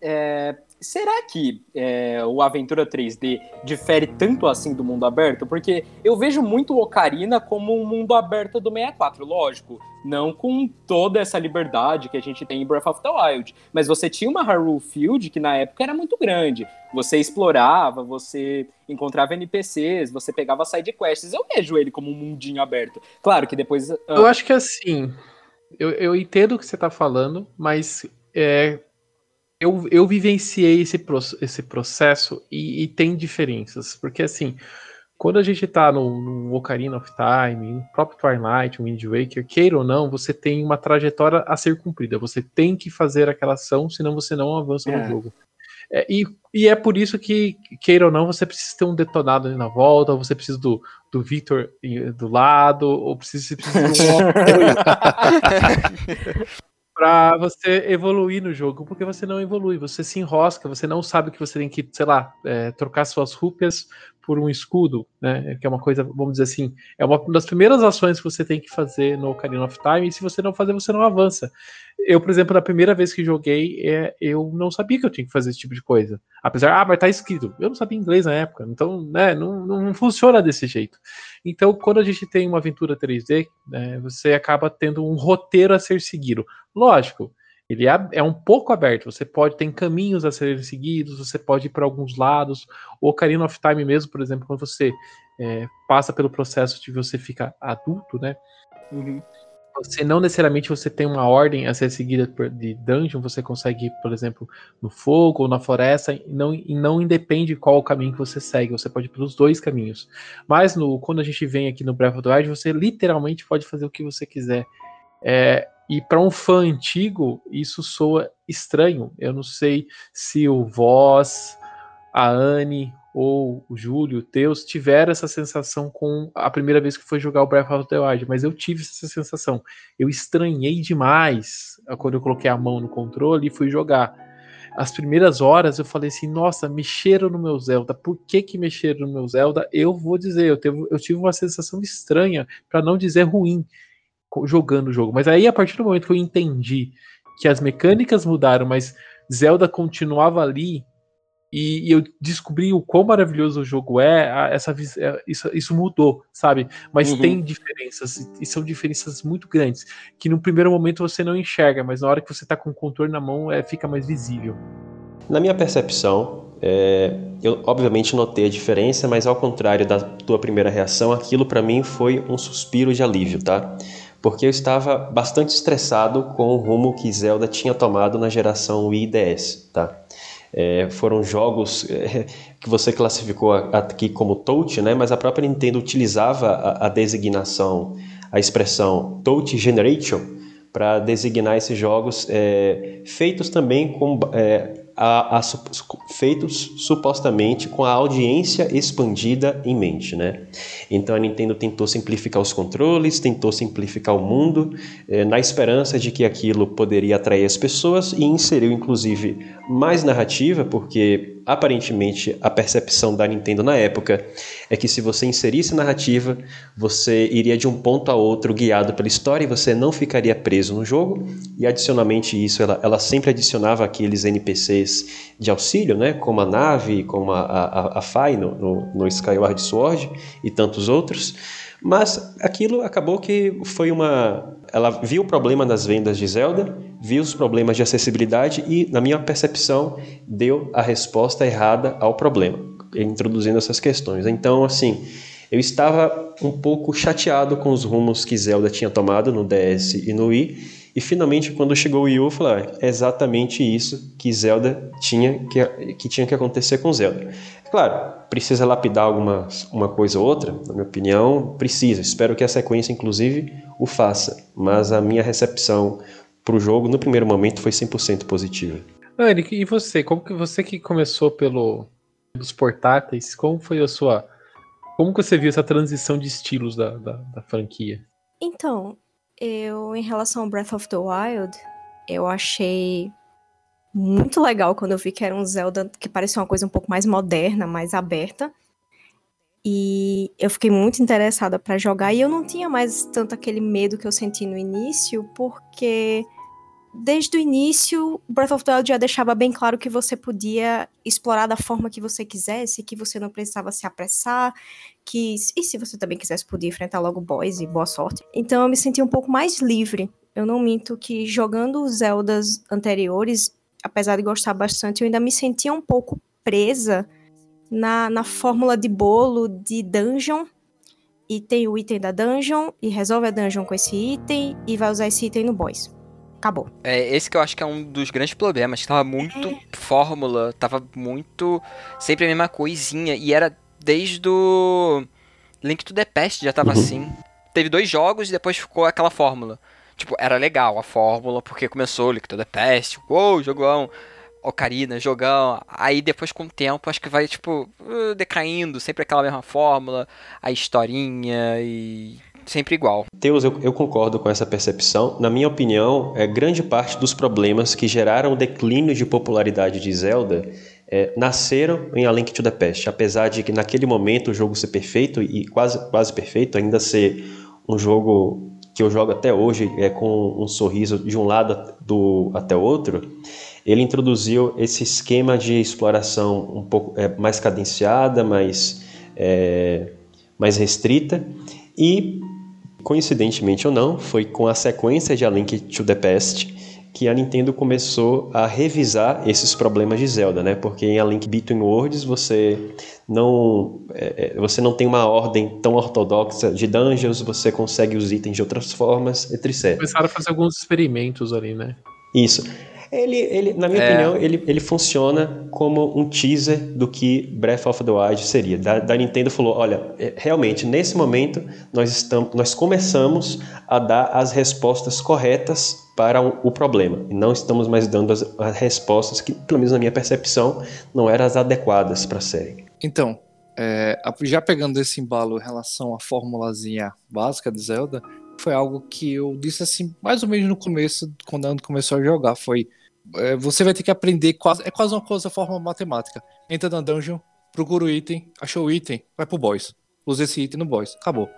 é, será que é, o Aventura 3D difere tanto assim do mundo aberto? Porque eu vejo muito Ocarina como um mundo aberto do 64, lógico. Não com toda essa liberdade que a gente tem em Breath of the Wild. Mas você tinha uma Hyrule Field que na época era muito grande. Você explorava, você encontrava NPCs, você pegava side quests. Eu vejo ele como um mundinho aberto. Claro que depois. Uh... Eu acho que assim. Eu, eu entendo o que você está falando, mas é, eu, eu vivenciei esse, esse processo e, e, tem diferenças, porque assim, quando a gente tá no, no Ocarina of Time, no próprio Twilight, o Wind Waker, queira ou não, você tem uma trajetória a ser cumprida, você tem que fazer aquela ação, senão você não avança é. no jogo. É, e, e, é por isso que, queira ou não, você precisa ter um detonado ali na volta, ou você precisa do, do Victor do lado, ou precisa, você precisa de um para você evoluir no jogo, porque você não evolui, você se enrosca, você não sabe que você tem que, sei lá, é, trocar suas rúpias por um escudo, né? Que é uma coisa, vamos dizer assim, é uma das primeiras ações que você tem que fazer no Ocarina of Time, e se você não fazer, você não avança. Eu, por exemplo, na primeira vez que joguei, é, eu não sabia que eu tinha que fazer esse tipo de coisa. Apesar, ah, mas tá escrito. Eu não sabia inglês na época, então, né, não, não funciona desse jeito. Então, quando a gente tem uma aventura 3D, né, você acaba tendo um roteiro a ser seguido. Lógico, ele é, é, um pouco aberto. Você pode ter caminhos a serem seguidos, você pode ir para alguns lados. O Ocarina of Time mesmo, por exemplo, quando você é, passa pelo processo de você ficar adulto, né? Uhum. Você não necessariamente você tem uma ordem a ser seguida de dungeon, você consegue ir, por exemplo, no fogo ou na floresta, e não, e não independe qual o caminho que você segue, você pode ir pelos dois caminhos. Mas no, quando a gente vem aqui no Breath of the Wild, você literalmente pode fazer o que você quiser. É, e para um fã antigo, isso soa estranho. Eu não sei se o Voz, a Anne ou o Júlio, o Teus, tiveram essa sensação com a primeira vez que foi jogar o Breath of the Wild, mas eu tive essa sensação. Eu estranhei demais quando eu coloquei a mão no controle e fui jogar. As primeiras horas eu falei assim, nossa, mexeram no meu Zelda. Por que que mexeram no meu Zelda? Eu vou dizer, eu, teve, eu tive uma sensação estranha, para não dizer ruim jogando o jogo. Mas aí, a partir do momento que eu entendi que as mecânicas mudaram, mas Zelda continuava ali, e, e eu descobri o quão maravilhoso o jogo é, essa, é, isso, isso mudou, sabe? Mas uhum. tem diferenças, e são diferenças muito grandes, que no primeiro momento você não enxerga, mas na hora que você tá com o contorno na mão, é, fica mais visível. Na minha percepção, é, eu obviamente notei a diferença, mas ao contrário da tua primeira reação, aquilo para mim foi um suspiro de alívio, tá? porque eu estava bastante estressado com o rumo que Zelda tinha tomado na geração Wii DS, tá? É, foram jogos é, que você classificou aqui como touch, né? Mas a própria Nintendo utilizava a, a designação, a expressão touch generation para designar esses jogos é, feitos também com, é, a, a, feitos supostamente com a audiência expandida em mente, né? Então a Nintendo tentou simplificar os controles, tentou simplificar o mundo, eh, na esperança de que aquilo poderia atrair as pessoas e inseriu inclusive mais narrativa, porque aparentemente a percepção da Nintendo na época é que se você inserisse narrativa, você iria de um ponto a outro guiado pela história e você não ficaria preso no jogo. E adicionalmente isso, ela, ela sempre adicionava aqueles NPCs de auxílio, né, como a nave, como a, a, a Fai no, no, no Skyward Sword e tantos outros. Mas aquilo acabou que foi uma. Ela viu o problema das vendas de Zelda, viu os problemas de acessibilidade e, na minha percepção, deu a resposta errada ao problema, introduzindo essas questões. Então, assim, eu estava um pouco chateado com os rumos que Zelda tinha tomado no DS e no Wii. E finalmente, quando chegou o Wii U, eu falei, ah, é exatamente isso que Zelda tinha que, que tinha que acontecer com Zelda. Claro, precisa lapidar alguma uma coisa ou outra, na minha opinião, precisa. Espero que a sequência, inclusive, o faça. Mas a minha recepção para o jogo, no primeiro momento, foi 100% positiva. Anne, e você? Como que você que começou pelo dos portáteis, como foi a sua... Como que você viu essa transição de estilos da, da, da franquia? Então, eu, em relação ao Breath of the Wild, eu achei muito legal quando eu vi que era um Zelda que parecia uma coisa um pouco mais moderna, mais aberta. E eu fiquei muito interessada para jogar e eu não tinha mais tanto aquele medo que eu senti no início, porque desde o início, Breath of the Wild já deixava bem claro que você podia explorar da forma que você quisesse, que você não precisava se apressar, que e se você também quisesse podia enfrentar logo boys e boa sorte. Então eu me senti um pouco mais livre. Eu não minto que jogando os Zeldas anteriores, apesar de gostar bastante, eu ainda me sentia um pouco presa na, na fórmula de bolo de dungeon. E tem o item da dungeon, e resolve a dungeon com esse item, e vai usar esse item no boss. Acabou. É, esse que eu acho que é um dos grandes problemas. Tava muito é. fórmula, tava muito. Sempre a mesma coisinha. E era desde o. Link to the Past já tava uhum. assim. Teve dois jogos e depois ficou aquela fórmula. Tipo, era legal a fórmula, porque começou Link to the Past, uou, jogão, Ocarina, jogão. Aí depois com o tempo, acho que vai, tipo, uh, decaindo, sempre aquela mesma fórmula, a historinha e sempre igual. Teus, eu, eu, concordo com essa percepção. Na minha opinião, é, grande parte dos problemas que geraram o declínio de popularidade de Zelda é, nasceram em A Link to the Past. Apesar de que naquele momento o jogo ser perfeito e quase, quase perfeito, ainda ser um jogo que eu jogo até hoje é com um sorriso de um lado do, até o outro, ele introduziu esse esquema de exploração um pouco é, mais cadenciada, mais, é, mais restrita e, coincidentemente ou não, foi com a sequência de A Link to the Past que a Nintendo começou a revisar esses problemas de Zelda, né? Porque em A Link Between Worlds você não é, é, você não tem uma ordem tão ortodoxa de dungeons, você consegue os itens de outras formas, etc. Começaram a fazer alguns experimentos ali, né? Isso. Ele, ele na minha é. opinião, ele, ele funciona como um teaser do que Breath of the Wild seria. Da, da Nintendo falou, olha, é, realmente, nesse momento, nós, estamos, nós começamos a dar as respostas corretas para o problema. E não estamos mais dando as, as respostas que, pelo menos na minha percepção, não eram as adequadas para a série. Então, é, já pegando esse embalo em relação à formulazinha básica de Zelda, foi algo que eu disse assim, mais ou menos no começo, quando a começou a jogar, foi é, você vai ter que aprender quase, é quase uma coisa forma matemática. Entra na dungeon, procura o item, achou o item, vai pro boss. Usa esse item no boss, acabou.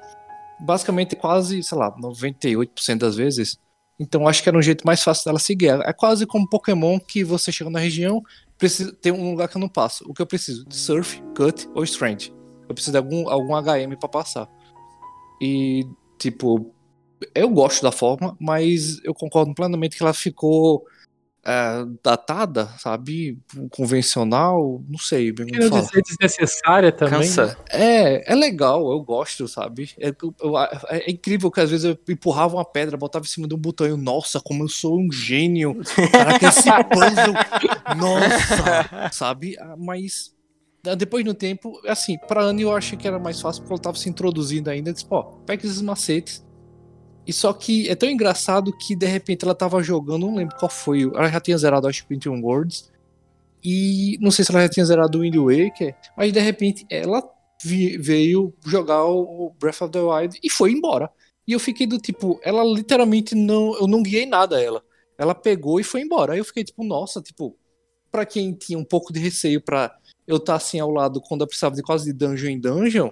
Basicamente, quase, sei lá, 98% das vezes, então acho que era um jeito mais fácil dela seguir. É quase como Pokémon que você chega na região, precisa ter um lugar que eu não passo. O que eu preciso? De Surf, Cut ou Strength. Eu preciso de algum, algum HM para passar. E, tipo, eu gosto da forma, mas eu concordo plenamente que ela ficou é, datada, sabe? Convencional, não sei bem como falar. dizer desnecessária também. Cansa. Né? É, é legal, eu gosto, sabe? É, eu, é, incrível que às vezes eu empurrava uma pedra, botava em cima de um botão e nossa, como eu sou um gênio. Caraca, esse puzzle, nossa, sabe? Ah, mas depois no tempo, assim, pra Anne eu acho que era mais fácil porque ela tava se introduzindo ainda. Eu disse, pô, pega esses macetes e só que é tão engraçado que de repente ela tava jogando, não lembro qual foi, ela já tinha zerado acho que 21 Worlds. E não sei se ela já tinha zerado o Wind Waker, mas de repente ela veio jogar o Breath of the Wild e foi embora. E eu fiquei do tipo, ela literalmente não. Eu não guiei nada a ela. Ela pegou e foi embora. Aí eu fiquei tipo, nossa, tipo, pra quem tinha um pouco de receio pra eu estar assim ao lado quando eu precisava de quase de dungeon em dungeon,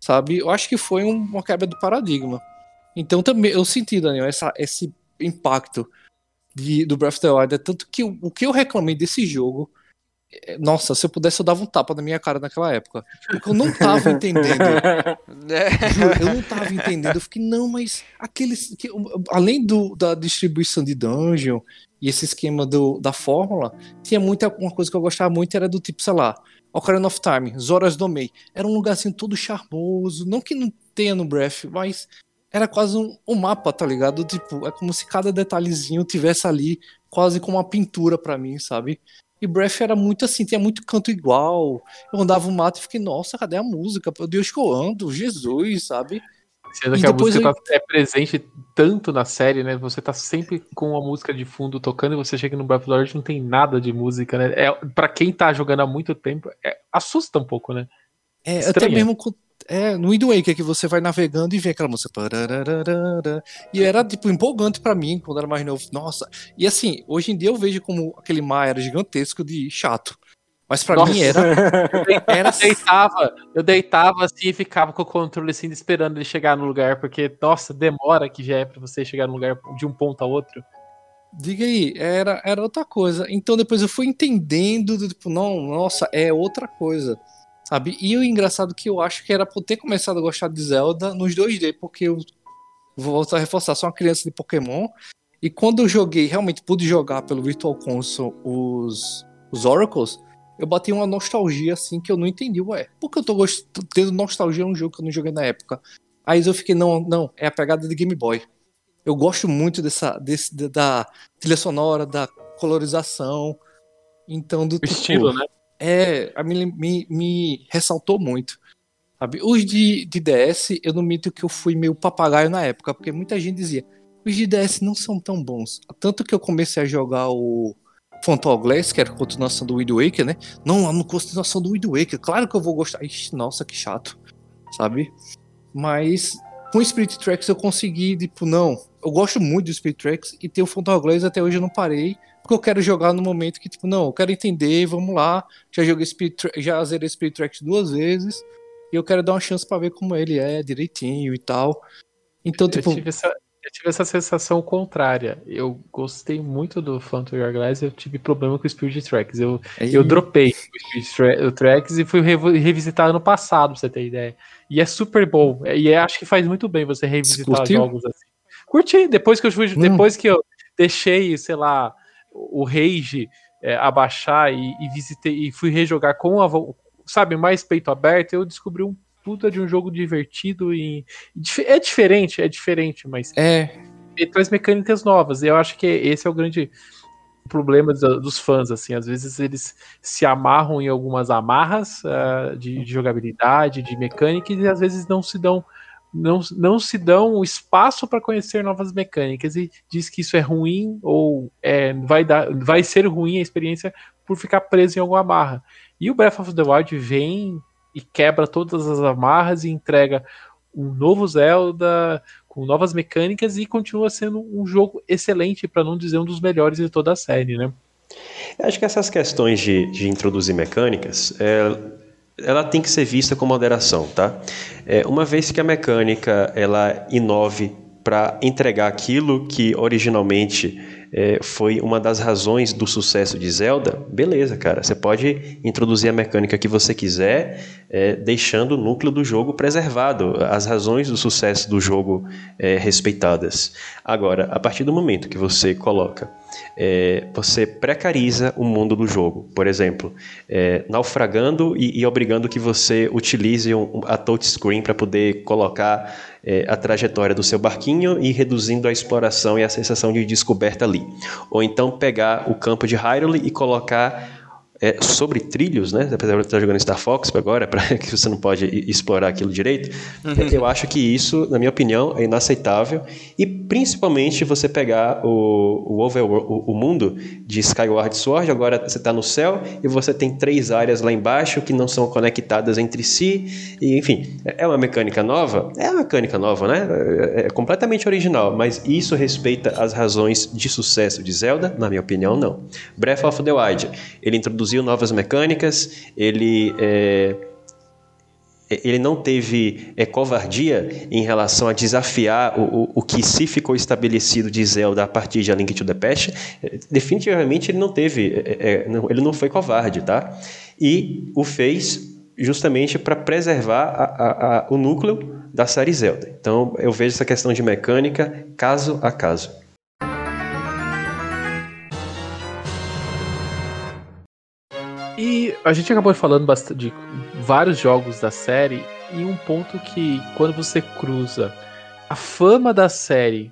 sabe? Eu acho que foi um- uma quebra do paradigma. Então também eu senti, Daniel, essa, esse impacto de, do Breath of the Wild. É tanto que o, o que eu reclamei desse jogo. é, Nossa, se eu pudesse, eu dava um tapa na minha cara naquela época. Porque eu não tava entendendo. Juro, eu não tava entendendo. Eu fiquei, não, mas aqueles. Que, além do, da distribuição de dungeon e esse esquema do, da fórmula, tinha muita uma coisa que eu gostava muito, era do tipo, sei lá, Ocarina of Time, Zoras do Mei. Era um lugarzinho todo charmoso. Não que não tenha no Breath, mas era quase um, um mapa, tá ligado? Tipo, é como se cada detalhezinho tivesse ali quase como uma pintura pra mim, sabe? E Breath era muito assim, tinha muito canto igual. Eu andava no mato e fiquei, nossa, cadê a música? Meu Deus que eu ando, Jesus, sabe? Sendo E que a depois música eu- tá- é presente tanto na série, né? Você tá sempre com a música de fundo tocando e você chega no Breath of the Wild não tem nada de música, né? É, pra quem tá jogando há muito tempo, é- assusta um pouco, né? É, Estranha. até mesmo com- é, no Wind Waker que você vai navegando e vem aquela música. E era, tipo, empolgante pra mim quando era mais novo. Nossa. E assim, hoje em dia eu vejo como aquele mar era gigantesco de chato. Mas pra Nossa. mim era. era Eu deitava, eu deitava assim e ficava com o controle assim, esperando ele chegar no lugar, porque, nossa, demora que já é pra você chegar no lugar de um ponto a outro. Diga aí, era, era outra coisa. Então depois eu fui entendendo, do tipo, não, nossa, é outra coisa. Sabe? E o engraçado que eu acho que era por ter começado a gostar de Zelda nos 2D, porque eu vou voltar a reforçar, sou uma criança de Pokémon. E quando eu joguei, realmente pude jogar pelo Virtual Console os, os Oracles, eu bati uma nostalgia assim que eu não entendi. Ué, por que eu tô gost- tendo nostalgia num jogo que eu não joguei na época? Aí eu fiquei, não, não, é a pegada de Game Boy. Eu gosto muito dessa, desse, da- da trilha sonora, da colorização. Então, do O tipo, estilo, né? É, me, me, me ressaltou muito. Sabe? Os de, de DS, eu não minto que eu fui meio papagaio na época, porque muita gente dizia, os de DS não são tão bons. Tanto que eu comecei a jogar o Phantom Glass, que era a continuação do Wind Waker, né? Não, não continuação do Wind Waker, claro que eu vou gostar. Ixi, nossa, que chato, sabe? Mas com Spirit Tracks eu consegui, tipo, não, eu gosto muito do Spirit Tracks e ter o Phantom Glass até hoje eu não parei, porque eu quero jogar no momento que, tipo, não, eu quero entender, vamos lá, já joguei Spirit já zerei Spirit Tracks duas vezes, e eu quero dar uma chance pra ver como ele é direitinho e tal. Então, tipo, eu, tive essa, eu tive essa sensação contrária. Eu gostei muito do Phantom Hourglass, eu tive problema com o Spirit Tracks. Eu, eu dropei o Spirit Tra- Tracks e fui revisitar ano passado, pra você ter ideia. E é super bom. E é- acho que faz muito bem você revisitar jogos assim. Curti, depois que eu fui, Hum. depois que eu deixei, sei lá, o Rage é, abaixar e, e visitei e fui rejogar com a sabe, mais peito aberto, eu descobri um puta de um jogo divertido e, e é diferente, é diferente, mas é, ele traz mecânicas novas. E eu acho que esse é o grande problema do- dos fãs, assim. Às vezes eles se amarram em algumas amarras ah, de, de jogabilidade, de mecânica, e às vezes não se dão. Não, não se dão o espaço para conhecer novas mecânicas e diz que isso é ruim ou é, vai, dar, vai ser ruim a experiência por ficar preso em alguma amarra. E o Breath of the Wild vem e quebra todas as amarras e entrega um novo Zelda com novas mecânicas e continua sendo um jogo excelente, para não dizer um dos melhores de toda a série, né? Acho que essas questões de, de introduzir mecânicas, é, ela tem que ser vista com moderação, tá? É, uma vez que a mecânica ela inove para entregar aquilo que originalmente é, foi uma das razões do sucesso de Zelda, beleza, cara. Você pode introduzir a mecânica que você quiser, é, deixando o núcleo do jogo preservado, as razões do sucesso do jogo é, respeitadas. Agora, a partir do momento que você coloca é, você precariza o mundo do jogo. Por exemplo, é, naufragando e, e obrigando que você utilize um, a touchscreen para poder colocar é, a trajetória do seu barquinho e reduzindo a exploração e a sensação de descoberta ali. Ou então pegar o campo de Hyrule e colocar é, sobre trilhos, né? Apesar de eu estar jogando Star Fox agora, para que você não pode explorar aquilo direito, Uhum. eu acho que isso, na minha opinião, é inaceitável. E principalmente você pegar o, o, o, o mundo de Skyward Sword, agora você está no céu e você tem três áreas lá embaixo que não são conectadas entre si. E, enfim, é uma mecânica nova? É uma mecânica nova, né? É, é completamente original, mas isso respeita as razões de sucesso de Zelda? Na minha opinião, não. Breath of the Wild, ele introduziu novas mecânicas, ele é, ele não teve é, covardia em relação a desafiar o, o, o, que se ficou estabelecido de Zelda a partir de A Link to the Past. É, definitivamente ele não teve, é, não, ele não foi covarde, tá? E o fez justamente para preservar a, a, a, o núcleo da série Zelda. Então eu vejo essa questão de mecânica caso a caso. E a gente acabou falando de vários jogos da série e um ponto que quando você cruza a fama da série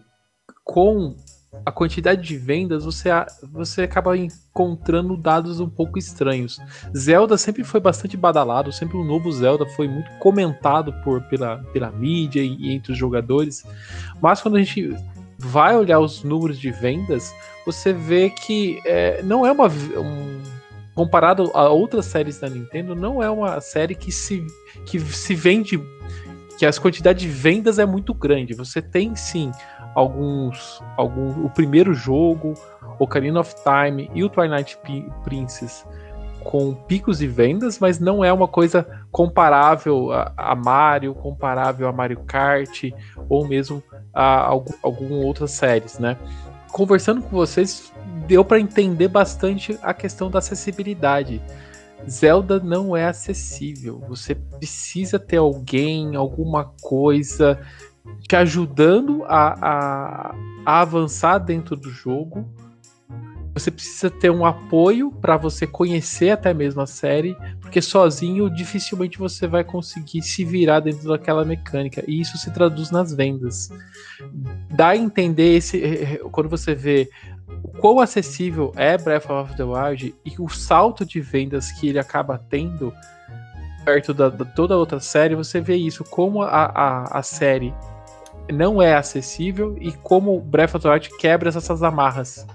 com a quantidade de vendas, você, você acaba encontrando dados um pouco estranhos. Zelda sempre foi bastante badalado, sempre o novo Zelda foi muito comentado por, pela, pela mídia e, e entre os jogadores, mas quando a gente vai olhar os números de vendas, você vê que é, não é uma, um, comparado a outras séries da Nintendo, não é uma série que se, que se vende. que as quantidades de vendas é muito grande. Você tem sim alguns. algum o primeiro jogo, Ocarina of Time e o Twilight Princess com picos de vendas, mas não é uma coisa comparável a, a Mario, comparável a Mario Kart ou mesmo a, a algumas outras séries, né? Conversando com vocês, deu para entender bastante a questão da acessibilidade. Zelda não é acessível. Você precisa ter alguém, alguma coisa te ajudando a, a, a avançar dentro do jogo. Você precisa ter um apoio para você conhecer até mesmo a série, porque sozinho dificilmente você vai conseguir se virar dentro daquela mecânica. E isso se traduz nas vendas. Dá a entender esse quando você vê o quão acessível é Breath of the Wild e o salto de vendas que ele acaba tendo perto da, da toda outra série, você vê isso, como a, a, a série não é acessível e como Breath of the Wild quebra essas amarras.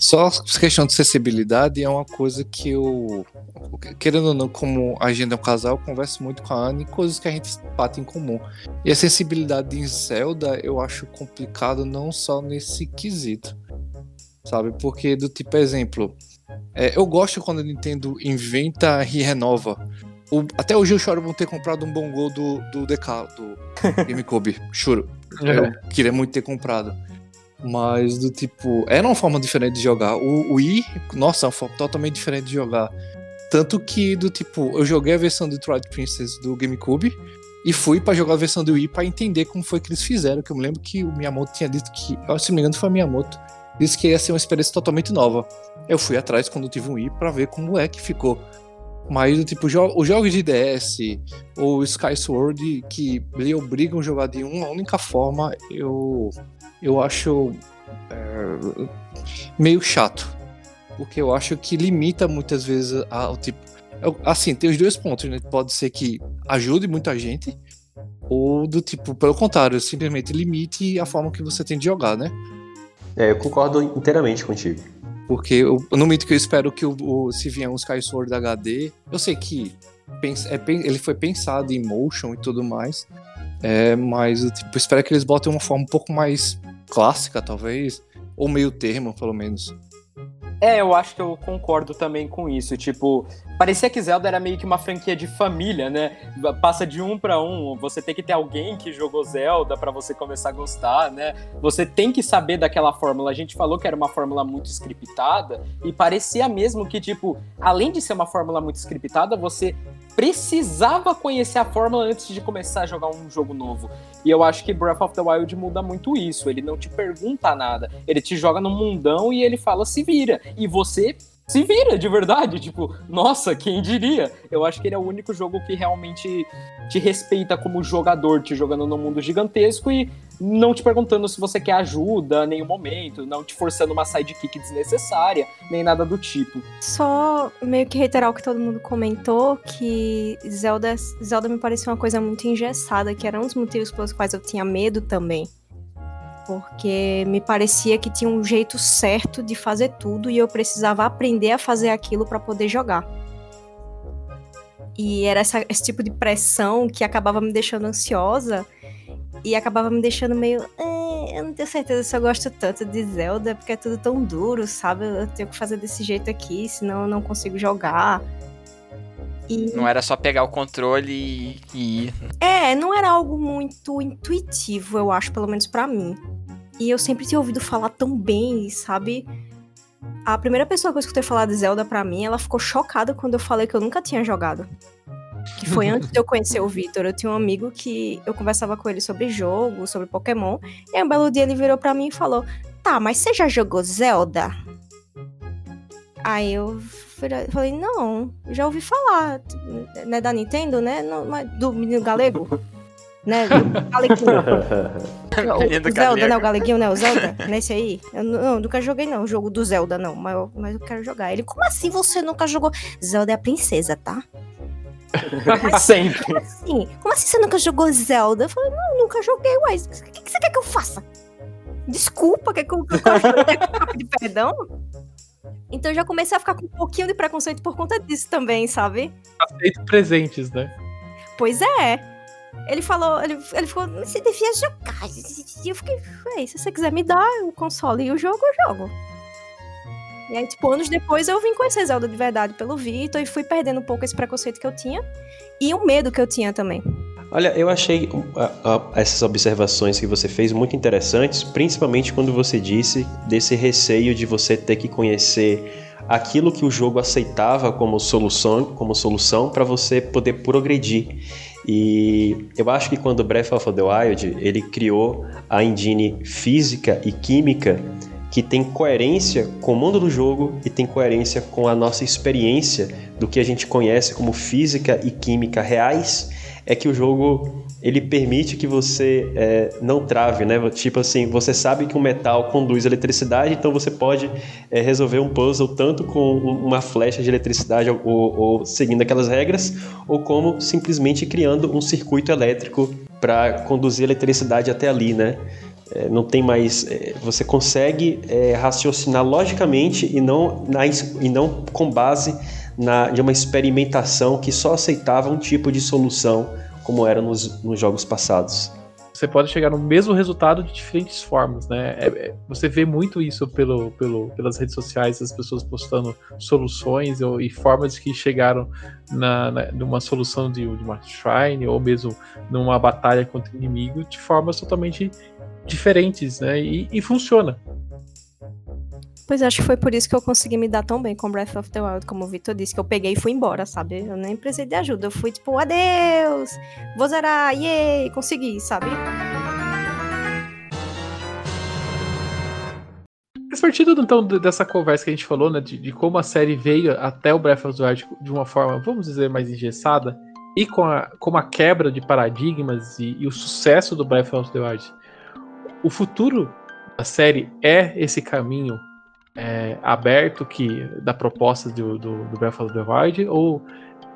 Só questão de acessibilidade é uma coisa que eu, querendo ou não, como agenda é um casal, eu converso muito com a Anne, coisas que a gente bate em comum. E a acessibilidade em Zelda eu acho complicado não só nesse quesito sabe? Porque, do tipo, exemplo, é, eu gosto quando a Nintendo inventa e renova. O, até hoje eu choro por ter comprado um bom gol do, do DK, do GameCube, choro. Eu queria muito ter comprado. Mas, do tipo, era uma forma diferente de jogar. O, Wii, nossa, é uma forma totalmente diferente de jogar. Tanto que, do tipo, eu joguei a versão do Twilight Princess do GameCube e fui para jogar a versão do Wii para entender como foi que eles fizeram. Que eu me lembro que o Miyamoto tinha dito que, se não me engano, foi o Miyamoto disse que ia ser uma experiência totalmente nova. Eu fui atrás quando tive um i para ver como é que ficou. Mas, tipo, jo os jogos de DS ou Sky Sword que lhe obrigam a jogar de uma única forma, eu, eu acho é, meio chato. Porque eu acho que limita muitas vezes ao tipo. Eu, assim, tem os dois pontos, né? Pode ser que ajude muita gente, ou do tipo, pelo contrário, simplesmente limite a forma que você tem de jogar, né? É, eu concordo inteiramente contigo. Porque eu, no momento que eu espero que o, o, se vier um Sky Sword HD, eu sei que é, ele foi pensado em motion e tudo mais, é, mas eu tipo, espero que eles botem uma forma um pouco mais clássica, talvez, ou meio termo, pelo menos. É, eu acho que eu concordo também com isso. Tipo, parecia que Zelda era meio que uma franquia de família, né? Passa de um para um. Você tem que ter alguém que jogou Zelda para você começar a gostar, né? Você tem que saber daquela fórmula. A gente falou que era uma fórmula muito scriptada e parecia mesmo que, tipo, além de ser uma fórmula muito scriptada, você precisava conhecer a fórmula antes de começar a jogar um jogo novo. E eu acho que Breath of the Wild muda muito isso. Ele não te pergunta nada. Ele te joga no mundão e ele fala se vira. E você se vira de verdade. Tipo, nossa, quem diria? Eu acho que ele é o único jogo que realmente te respeita como jogador, te jogando num mundo gigantesco e não te perguntando se você quer ajuda em nenhum momento, não te forçando uma sidekick desnecessária, nem nada do tipo. Só meio que reiterar o que todo mundo comentou, que Zelda, Zelda me parecia uma coisa muito engessada, que era um dos motivos pelos quais eu tinha medo também. Porque me parecia que tinha um jeito certo de fazer tudo e eu precisava aprender a fazer aquilo para poder jogar. E era essa, esse tipo de pressão que acabava me deixando ansiosa e acabava me deixando meio. Eh, eu não tenho certeza se eu gosto tanto de Zelda, porque é tudo tão duro, sabe? Eu tenho que fazer desse jeito aqui, senão eu não consigo jogar. E... Não era só pegar o controle e ir. É, não era algo muito intuitivo, eu acho, pelo menos para mim. E eu sempre tinha ouvido falar tão bem, sabe? A primeira pessoa que eu escutei falar de Zelda pra mim, ela ficou chocada quando eu falei que eu nunca tinha jogado. Que foi antes de eu conhecer o Vitor. Eu tinha um amigo que eu conversava com ele sobre jogo, sobre Pokémon. E aí um belo dia ele virou pra mim e falou: Tá, mas você já jogou Zelda? Aí eu falei, não, já ouvi falar. Né, da Nintendo, né? Não, do menino galego né? O, o Zelda, né? O Galeguinho, né? O Zelda, nesse aí. Eu, não, nunca joguei, não, o jogo do Zelda, não. Mas eu, mas eu quero jogar. Ele, como assim você nunca jogou? Zelda é a princesa, tá? Sempre. Como assim? Como assim você nunca jogou Zelda? Eu falei, não, nunca joguei, uai. O que, que você quer que eu faça? Desculpa, quer que eu, que eu de perdão? Então eu já comecei a ficar com um pouquinho de preconceito por conta disso também, sabe? Aceito presentes, né? Pois é. Ele falou, ele, ele falou, você devia jogar. Eu fiquei, se você quiser me dar o console e o jogo, eu jogo. E aí, tipo, anos depois eu vim conhecer Zelda de verdade pelo Vitor e fui perdendo um pouco esse preconceito que eu tinha e o medo que eu tinha também. Olha, eu achei essas observações que você fez muito interessantes, principalmente quando você disse desse receio de você ter que conhecer aquilo que o jogo aceitava como solução, como solução para você poder progredir. E eu acho que quando Breath of the Wild ele criou a engine física e química que tem coerência com o mundo do jogo e tem coerência com a nossa experiência do que a gente conhece como física e química reais, é que o jogo ele permite que você é, não trave, né? Tipo assim, você sabe que um metal conduz eletricidade, então você pode é, resolver um puzzle tanto com uma flecha de eletricidade ou, ou, seguindo aquelas regras, ou como simplesmente criando um circuito elétrico para conduzir eletricidade até ali, né? É, não tem mais. É, você consegue é, raciocinar logicamente e não, na, e não com base na, de uma experimentação que só aceitava um tipo de solução como era nos, nos jogos passados. Você pode chegar no mesmo resultado de diferentes formas, né? É, é, você vê muito isso pelo, pelo, pelas redes sociais, as pessoas postando soluções ou, e formas que chegaram na, na, numa solução de, de uma shrine ou mesmo numa batalha contra o inimigo de formas totalmente diferentes, né? E, e funciona. Pois acho que foi por isso que eu consegui me dar tão bem com Breath of the Wild, como o Victor disse, que eu peguei e fui embora, sabe? Eu nem precisei de ajuda. Eu fui tipo, adeus! Vou zerar, yay! Consegui, sabe? Faz partido então dessa conversa que a gente falou, né? De, de, como a série veio até o Breath of the Wild de uma forma, vamos dizer, mais engessada, e com a, com a quebra de paradigmas e, e o sucesso do Breath of the Wild. O futuro da série é esse caminho é, aberto que da proposta do, do, do Breath ou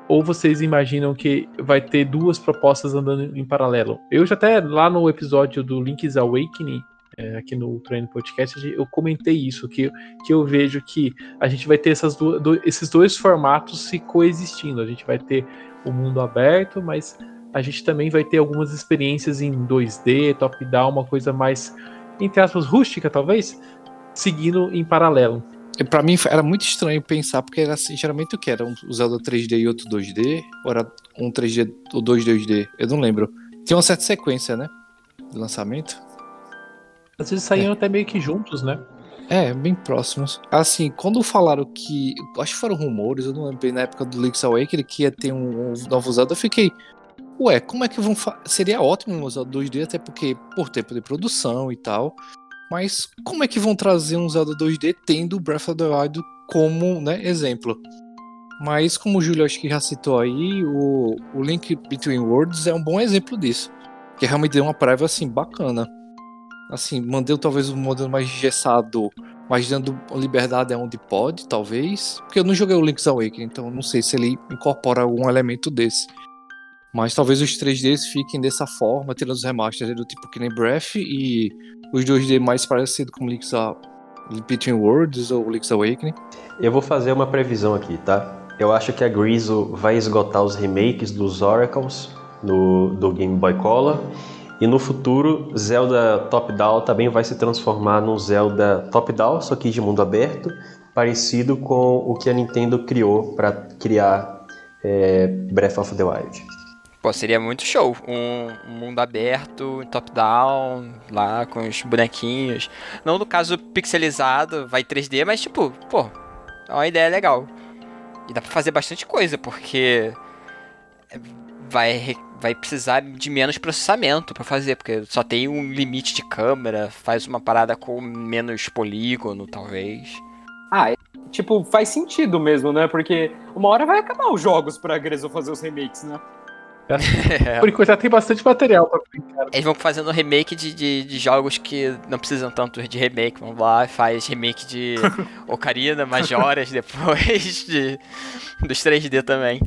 ou vocês imaginam que vai ter duas propostas andando em paralelo? Eu já até lá no episódio do Link's Awakening, é, aqui no Treino Podcast, eu comentei isso, que, que eu vejo que a gente vai ter essas duas, do, esses dois formatos se coexistindo. A gente vai ter o mundo aberto, mas a gente também vai ter algumas experiências em 2D, top-down, uma coisa mais, entre aspas, rústica, talvez, seguindo em paralelo. Para mim era muito estranho pensar, porque era assim, geralmente o que era? Um Zelda 3D e outro 2D? Ou era um 3D ou dois 2D? Eu não lembro. Tinha uma certa sequência, né? De lançamento. Às vezes saíam é. até meio que juntos, né? É, bem próximos. Assim, quando falaram que. Acho que foram rumores, eu não lembro bem na época do Link's Awakening que ia ter um, um novo Zelda, eu fiquei. Ué, como é que vão. Seria ótimo um Zelda 2D, até porque por tempo de produção e tal. Mas como é que vão trazer um Zelda 2D tendo Breath of the Wild como né, exemplo? Mas como o Júlio acho que já citou aí, o, o Link Between Worlds é um bom exemplo disso. Que realmente deu uma prévia assim bacana. Assim, mantendo talvez um modelo mais engessado, mas dando liberdade aonde pode, talvez. Porque eu não joguei o Link's Awakening, então não sei se ele incorpora algum elemento desse. Mas talvez os 3Ds fiquem dessa forma, tirando os remasters do tipo que nem Breath e os 2D mais parecidos com Link's A... Between Worlds ou Link's Awakening. Eu vou fazer uma previsão aqui, tá? Eu acho que a Grizzle vai esgotar os remakes dos Oracles no, do Game Boy Color. E no futuro, Zelda Top-Down também vai se transformar num Zelda Top-Down, só que de mundo aberto, parecido com o que a Nintendo criou para criar é, Breath of the Wild. Pô, seria muito show. Um, mundo aberto, top-down, lá com os bonequinhos. Não no caso pixelizado, vai 3D, mas tipo, pô, é uma ideia legal. E dá pra fazer bastante coisa, porque vai, vai precisar de menos processamento para fazer, porque só tem um limite de câmera, faz uma parada com menos polígono, talvez. Ah, é, tipo, faz sentido mesmo, né? Porque uma hora vai acabar os jogos pra Grezzo fazer os remakes, né? É. Por enquanto já tem bastante material pra brincar. Eles vão fazendo remake de, de, de jogos que não precisam tanto de remake. Vamos lá, faz remake de Ocarina, Majoras depois de, dos 3D também.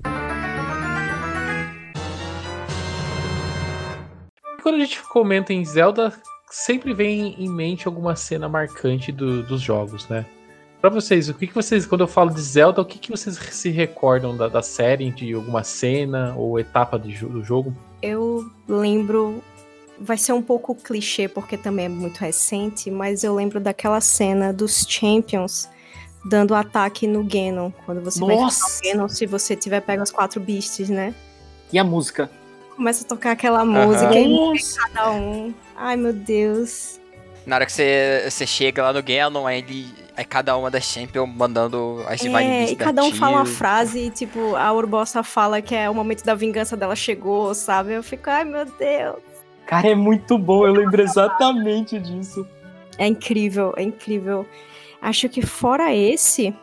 Quando a gente comenta em Zelda, sempre vem em mente alguma cena marcante do- dos jogos, né? Pra vocês, o que, que vocês, quando eu falo de Zelda, o que, que vocês se recordam da, da série, de alguma cena ou etapa de do jogo? Eu lembro. Vai ser um pouco clichê, porque também é muito recente, mas eu lembro daquela cena dos Champions dando ataque no Ganon. Quando você vai Nossa! enfrentar o Ganon, se você tiver pego as quatro beasts, né? E a música? Começa a tocar aquela música e morre Nossa! cada um. Ai, meu Deus. Na hora que você, você chega lá no Ganon, aí, ele, aí cada uma das Champions mandando as Divine É, e cada um fala uma frase e, tipo, a Urbossa fala que é o momento da vingança dela chegou, sabe? Eu fico, ai, meu Deus. Cara, é muito bom, eu lembro exatamente disso. É incrível, é incrível. Acho que fora esse,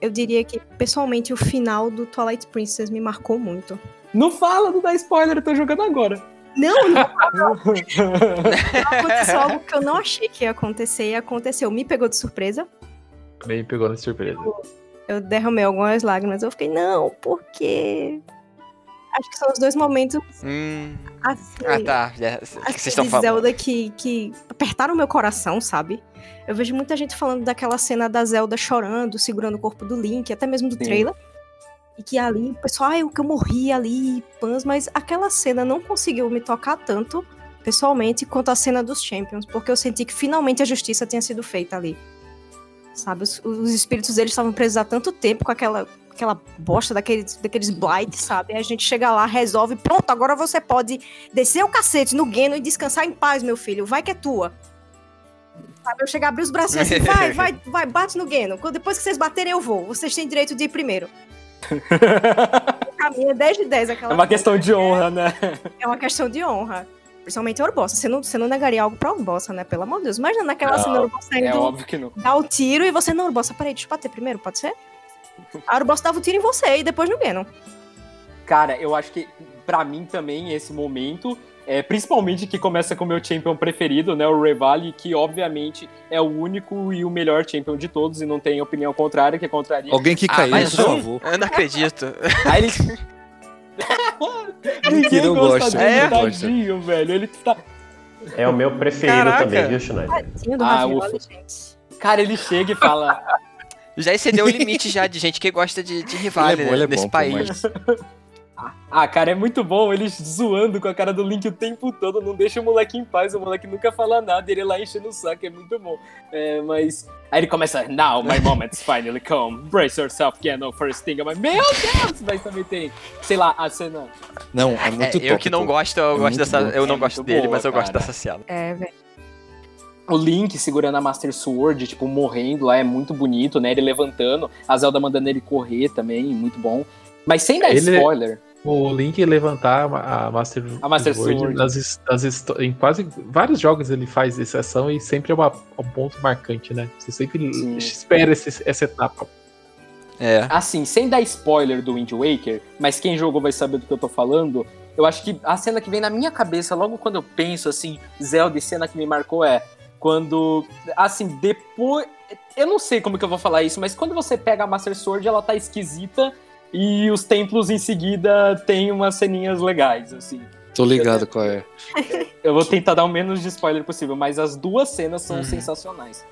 eu diria que pessoalmente o final do Twilight Princess me marcou muito. Não fala, não dá spoiler, eu tô jogando agora. Não, não aconteceu algo que eu não achei que ia acontecer e aconteceu. Me pegou de surpresa. Também me pegou na surpresa. Eu derramei algumas lágrimas. Eu fiquei, não, por quê? Acho que são os dois momentos Hum, assim. ah, tá. já- que Assim, vocês estão de falando. Zelda que, que apertaram meu coração, sabe? Eu vejo muita gente falando daquela cena da Zelda chorando, segurando o corpo do Link, até mesmo do Sim. trailer. E que ali, o pessoal, ai, o que eu morri ali, pans, mas aquela cena não conseguiu me tocar tanto, pessoalmente, quanto a cena dos Champions, porque eu senti que finalmente a justiça tinha sido feita ali. Sabe, os, os espíritos deles estavam presos há tanto tempo com aquela, aquela bosta daqueles, daqueles blight, sabe? A gente chega lá, resolve, pronto, agora você pode descer o cacete no Geno e descansar em paz, meu filho. Vai que é tua. Sabe, eu chegar, abrir os braços assim, vai, vai, vai, bate no Geno. Depois que vocês baterem, eu vou. Vocês têm direito de ir primeiro. Pra mim é 10 de 10 aquela É uma questão de honra, né? É uma questão de honra. Principalmente a Urbossa. Você não, você não negaria algo pra Urbossa, né? Pelo amor de Deus. Imagina naquela Não, cena Urbossa É indo óbvio que não. dar o tiro e você, não, Urbossa, peraí, deixa eu bater primeiro, pode ser? A Urbossa dava o tiro em você e depois no Geno. Cara, eu acho que pra mim também esse momento, é, principalmente que começa com o meu champion preferido, né, o Revali, que obviamente é o único e o melhor champion de todos e não tem opinião contrária, que é contraria. Alguém que Ah, caiu, mas por não. favor. Eu não acredito. Aí ele... Ninguém eu gosta gosto, dele, gosto. tadinho, velho. Ele tá... É o meu preferido Caraca. também, viu, Schneider? Ah, gente. Cara, ele chega e fala... Já excedeu o limite já de gente que gosta de, de rival é ele é nesse país. Ah, cara, é muito bom eles zoando com a cara do Link o tempo todo, não deixa o moleque em paz, o moleque nunca fala nada, ele lá enchendo o saco, é muito bom. É, mas. Aí ele começa, now my moment's finally come, brace yourself, Geno, first thing. Eu, meu Deus! Mas também tem, sei lá, a cena. Não, é É, muito top. eu que não gosto, eu É gosto dessa. bom. Eu não É gosto dele, boa, mas eu gosto cara. dessa cena. É, velho. O Link segurando a Master Sword, tipo, morrendo lá, é muito bonito, né? Ele levantando, a Zelda mandando ele correr também, muito bom. Mas sem dar Ele- spoiler. O Link levantar a Master, A Master Sword Sword. em quase vários jogos ele faz essa ação e sempre é uma- um ponto marcante, né? Você sempre Sim. espera esse- essa etapa. É. Assim, sem dar spoiler do Wind Waker, mas quem jogou vai saber do que eu tô falando. Eu acho que a cena que vem na minha cabeça, logo quando eu penso assim, Zelda e cena que me marcou é Quando. Assim, depois. Eu não sei como que eu vou falar isso, mas quando você pega a Master Sword, ela tá esquisita e os templos em seguida tem umas ceninhas legais, assim. Tô ligado qual é. Eu vou tentar dar o menos de spoiler possível, mas as duas cenas são Uhum. sensacionais.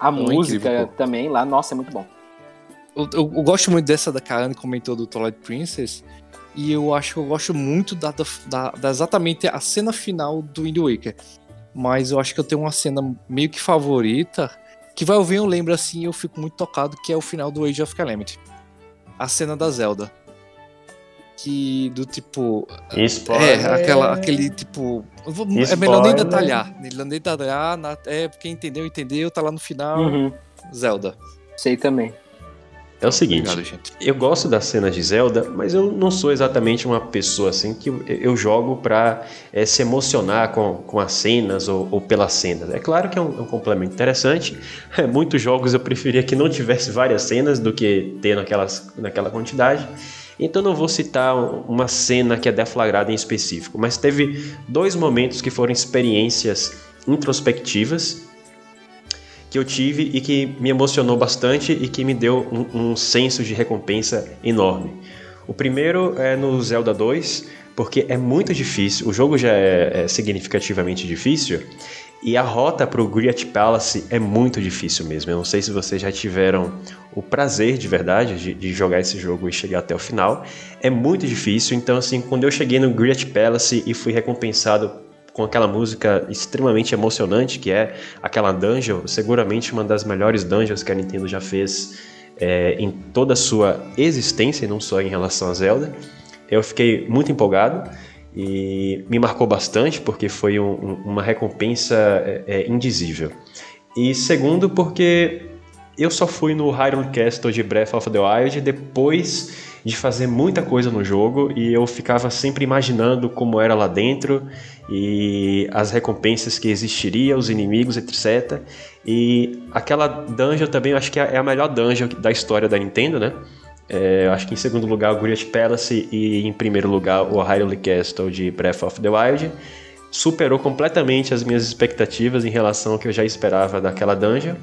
A é música incrível, também lá, nossa, é muito bom. Eu, eu- eu gosto muito dessa da Anne comentou do Twilight Princess. E eu acho que eu gosto muito da, da, da- da exatamente a cena final do Wind Waker. Mas eu acho que eu tenho uma cena meio que favorita. Que vai ouvir, eu lembro assim, e eu fico muito tocado, que é o final do Age of Calamity. A cena da Zelda. Que do tipo. Spoiler. É, aquela, aquele tipo. vou- é melhor nem detalhar. Melhor nem detalhar. na- é, quem entendeu, entendeu, tá lá no final. Uhum, Zelda. sei também. É o seguinte, Obrigado, eu gosto das cenas de Zelda, mas eu não sou exatamente uma pessoa assim que eu- jogo pra eh, se emocionar com, com as cenas ou, ou pelas cenas. É claro que é um, é um complemento interessante. Muitos jogos eu preferia que não tivesse várias cenas do que ter naquelas, naquela quantidade. Então não vou citar uma cena que é deflagrada em específico, mas teve dois momentos que foram experiências introspectivas que eu tive e que me emocionou bastante e que me deu um, um senso de recompensa enorme. O primeiro é no Zelda 2, porque é muito difícil, o jogo já é, é significativamente difícil, e a rota para o Griat Palace é muito difícil mesmo. Eu não sei se vocês já tiveram o prazer de verdade de, de jogar esse jogo e chegar até o final. É muito difícil, então assim, quando eu cheguei no Griat Palace e fui recompensado com aquela música extremamente emocionante que é aquela dungeon, seguramente uma das melhores dungeons que a Nintendo já fez é, em toda a sua existência, e não só em relação a Zelda. Eu fiquei muito empolgado e me marcou bastante porque foi um- um- uma recompensa é, é, indizível. E segundo, porque eu só fui no Hyrule Castle de Breath of the Wild depois de fazer muita coisa no jogo e eu ficava sempre imaginando como era lá dentro e as recompensas que existiria, os inimigos, etc. E aquela dungeon também eu acho que é a melhor dungeon da história da Nintendo, né? É, eu acho que em segundo lugar o Griat Palace e em primeiro lugar o Hyrule Castle de Breath of the Wild superou completamente as minhas expectativas em relação ao que eu já esperava daquela dungeon.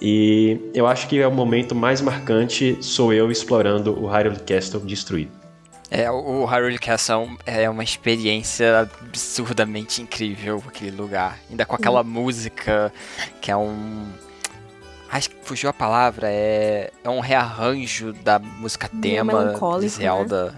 E eu acho que é o momento mais marcante sou eu explorando o Hyrule Castle destruído. É, o Hyrule Castle é uma experiência absurdamente incrível, aquele lugar. Ainda com aquela música que é um. Acho que fugiu a palavra, é, é um rearranjo da música tema de Zelda.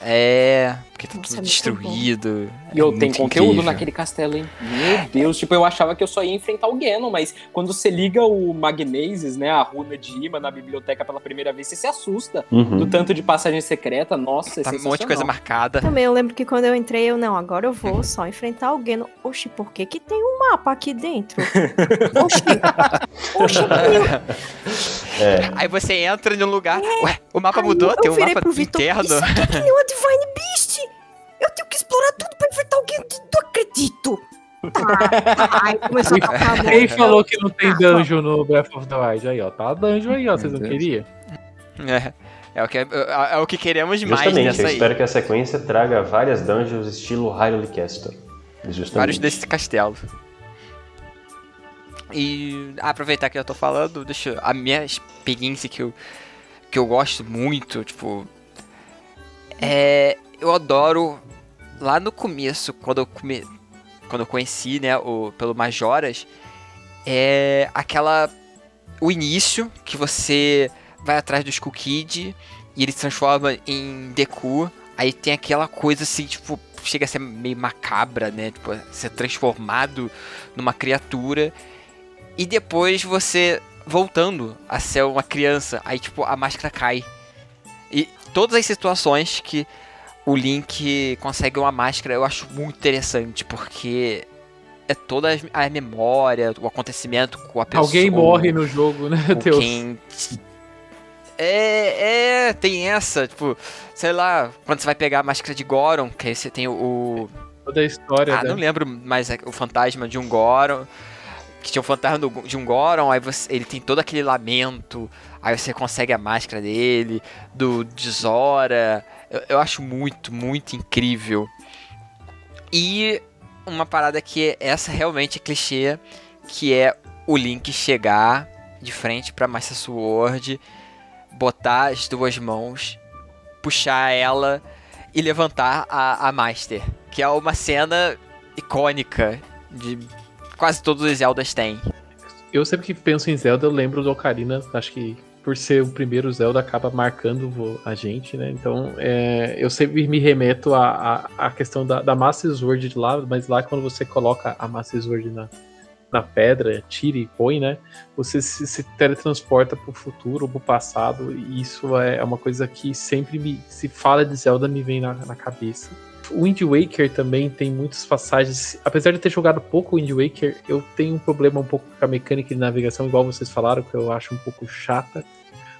É, porque tá Nossa, tudo é destruído. E eu é tenho conteúdo incrível. naquele castelo, hein? Meu Deus, tipo, eu achava que eu só ia enfrentar o Ganon, mas quando você liga o Magnesis, né, a runa de imã na biblioteca pela primeira vez, você se assusta do Uhum. tanto de passagem secreta. Nossa, é Tá um monte de coisa marcada. Também eu lembro que quando eu entrei, eu não, agora eu vou só enfrentar alguém. Oxi, por que que tem um mapa aqui dentro? Oxi, oxi, eu, Aí você entra em um lugar. Ué, o mapa mudou, eu tem um mapa pro Vitor, interno. Isso aqui é que nem uma Divine Beast! Eu tenho que explorar tudo pra enfrentar alguém, não acredito! Ai, começou a tocar a Quem falou que não tem dungeon no Breath of the Wild? Aí, ó. Tá a dungeon aí, ó. Vocês não queriam? É, é, o que, é, é o que queremos mais Justamente, nessa eu aí. espero que a sequência traga várias dungeons estilo Hyrule Castle. Justamente. Vários desses castelos. E aproveitar que eu tô falando, deixa eu- a minha experiência que eu, que eu gosto muito, tipo. É. Eu adoro. Lá no começo, quando eu, come, quando eu conheci, né, o, pelo Majoras, é aquela. O início que você vai atrás do Skull Kid e ele se transforma em Deku. Aí tem aquela coisa assim, tipo, chega a ser meio macabra, né? Tipo, ser transformado numa criatura. E depois você voltando a ser uma criança. Aí, tipo, a máscara cai. E todas as situações que o Link consegue uma máscara eu acho muito interessante, porque é toda a memória, o acontecimento com a pessoa. Alguém morre no jogo, né, Deus? quem. É, é, tem essa, tipo, sei lá, quando você vai pegar a máscara de Goron, que aí você tem o. Toda a história ah, da- não lembro mais é, o fantasma de um Goron. Que tinha o fantasma de um Goron, aí você, ele tem todo aquele lamento, aí você consegue a máscara dele, do de Zora. Eu, eu acho muito, muito incrível. E uma parada que essa realmente é clichê, que é o Link chegar de frente pra Master Sword, botar as duas mãos, puxar ela e levantar a, a Master. Que é uma cena icônica de quase todos os Zeldas têm. Eu sempre que penso em Zelda, eu lembro do Ocarina, acho que por ser o primeiro Zelda acaba marcando a gente, né? Então é, eu sempre me remeto à, à, à questão da, da Master Sword de lá, mas lá quando você coloca a Master Sword na, na pedra, tira e põe, né? Você se, se teletransporta pro futuro pro passado, e isso é uma coisa que sempre me. Se fala de Zelda, me vem na, na cabeça. O Wind Waker também tem muitas passagens. Apesar de ter jogado pouco Wind Waker, eu tenho um problema um pouco com a mecânica de navegação, igual vocês falaram, que eu acho um pouco chata.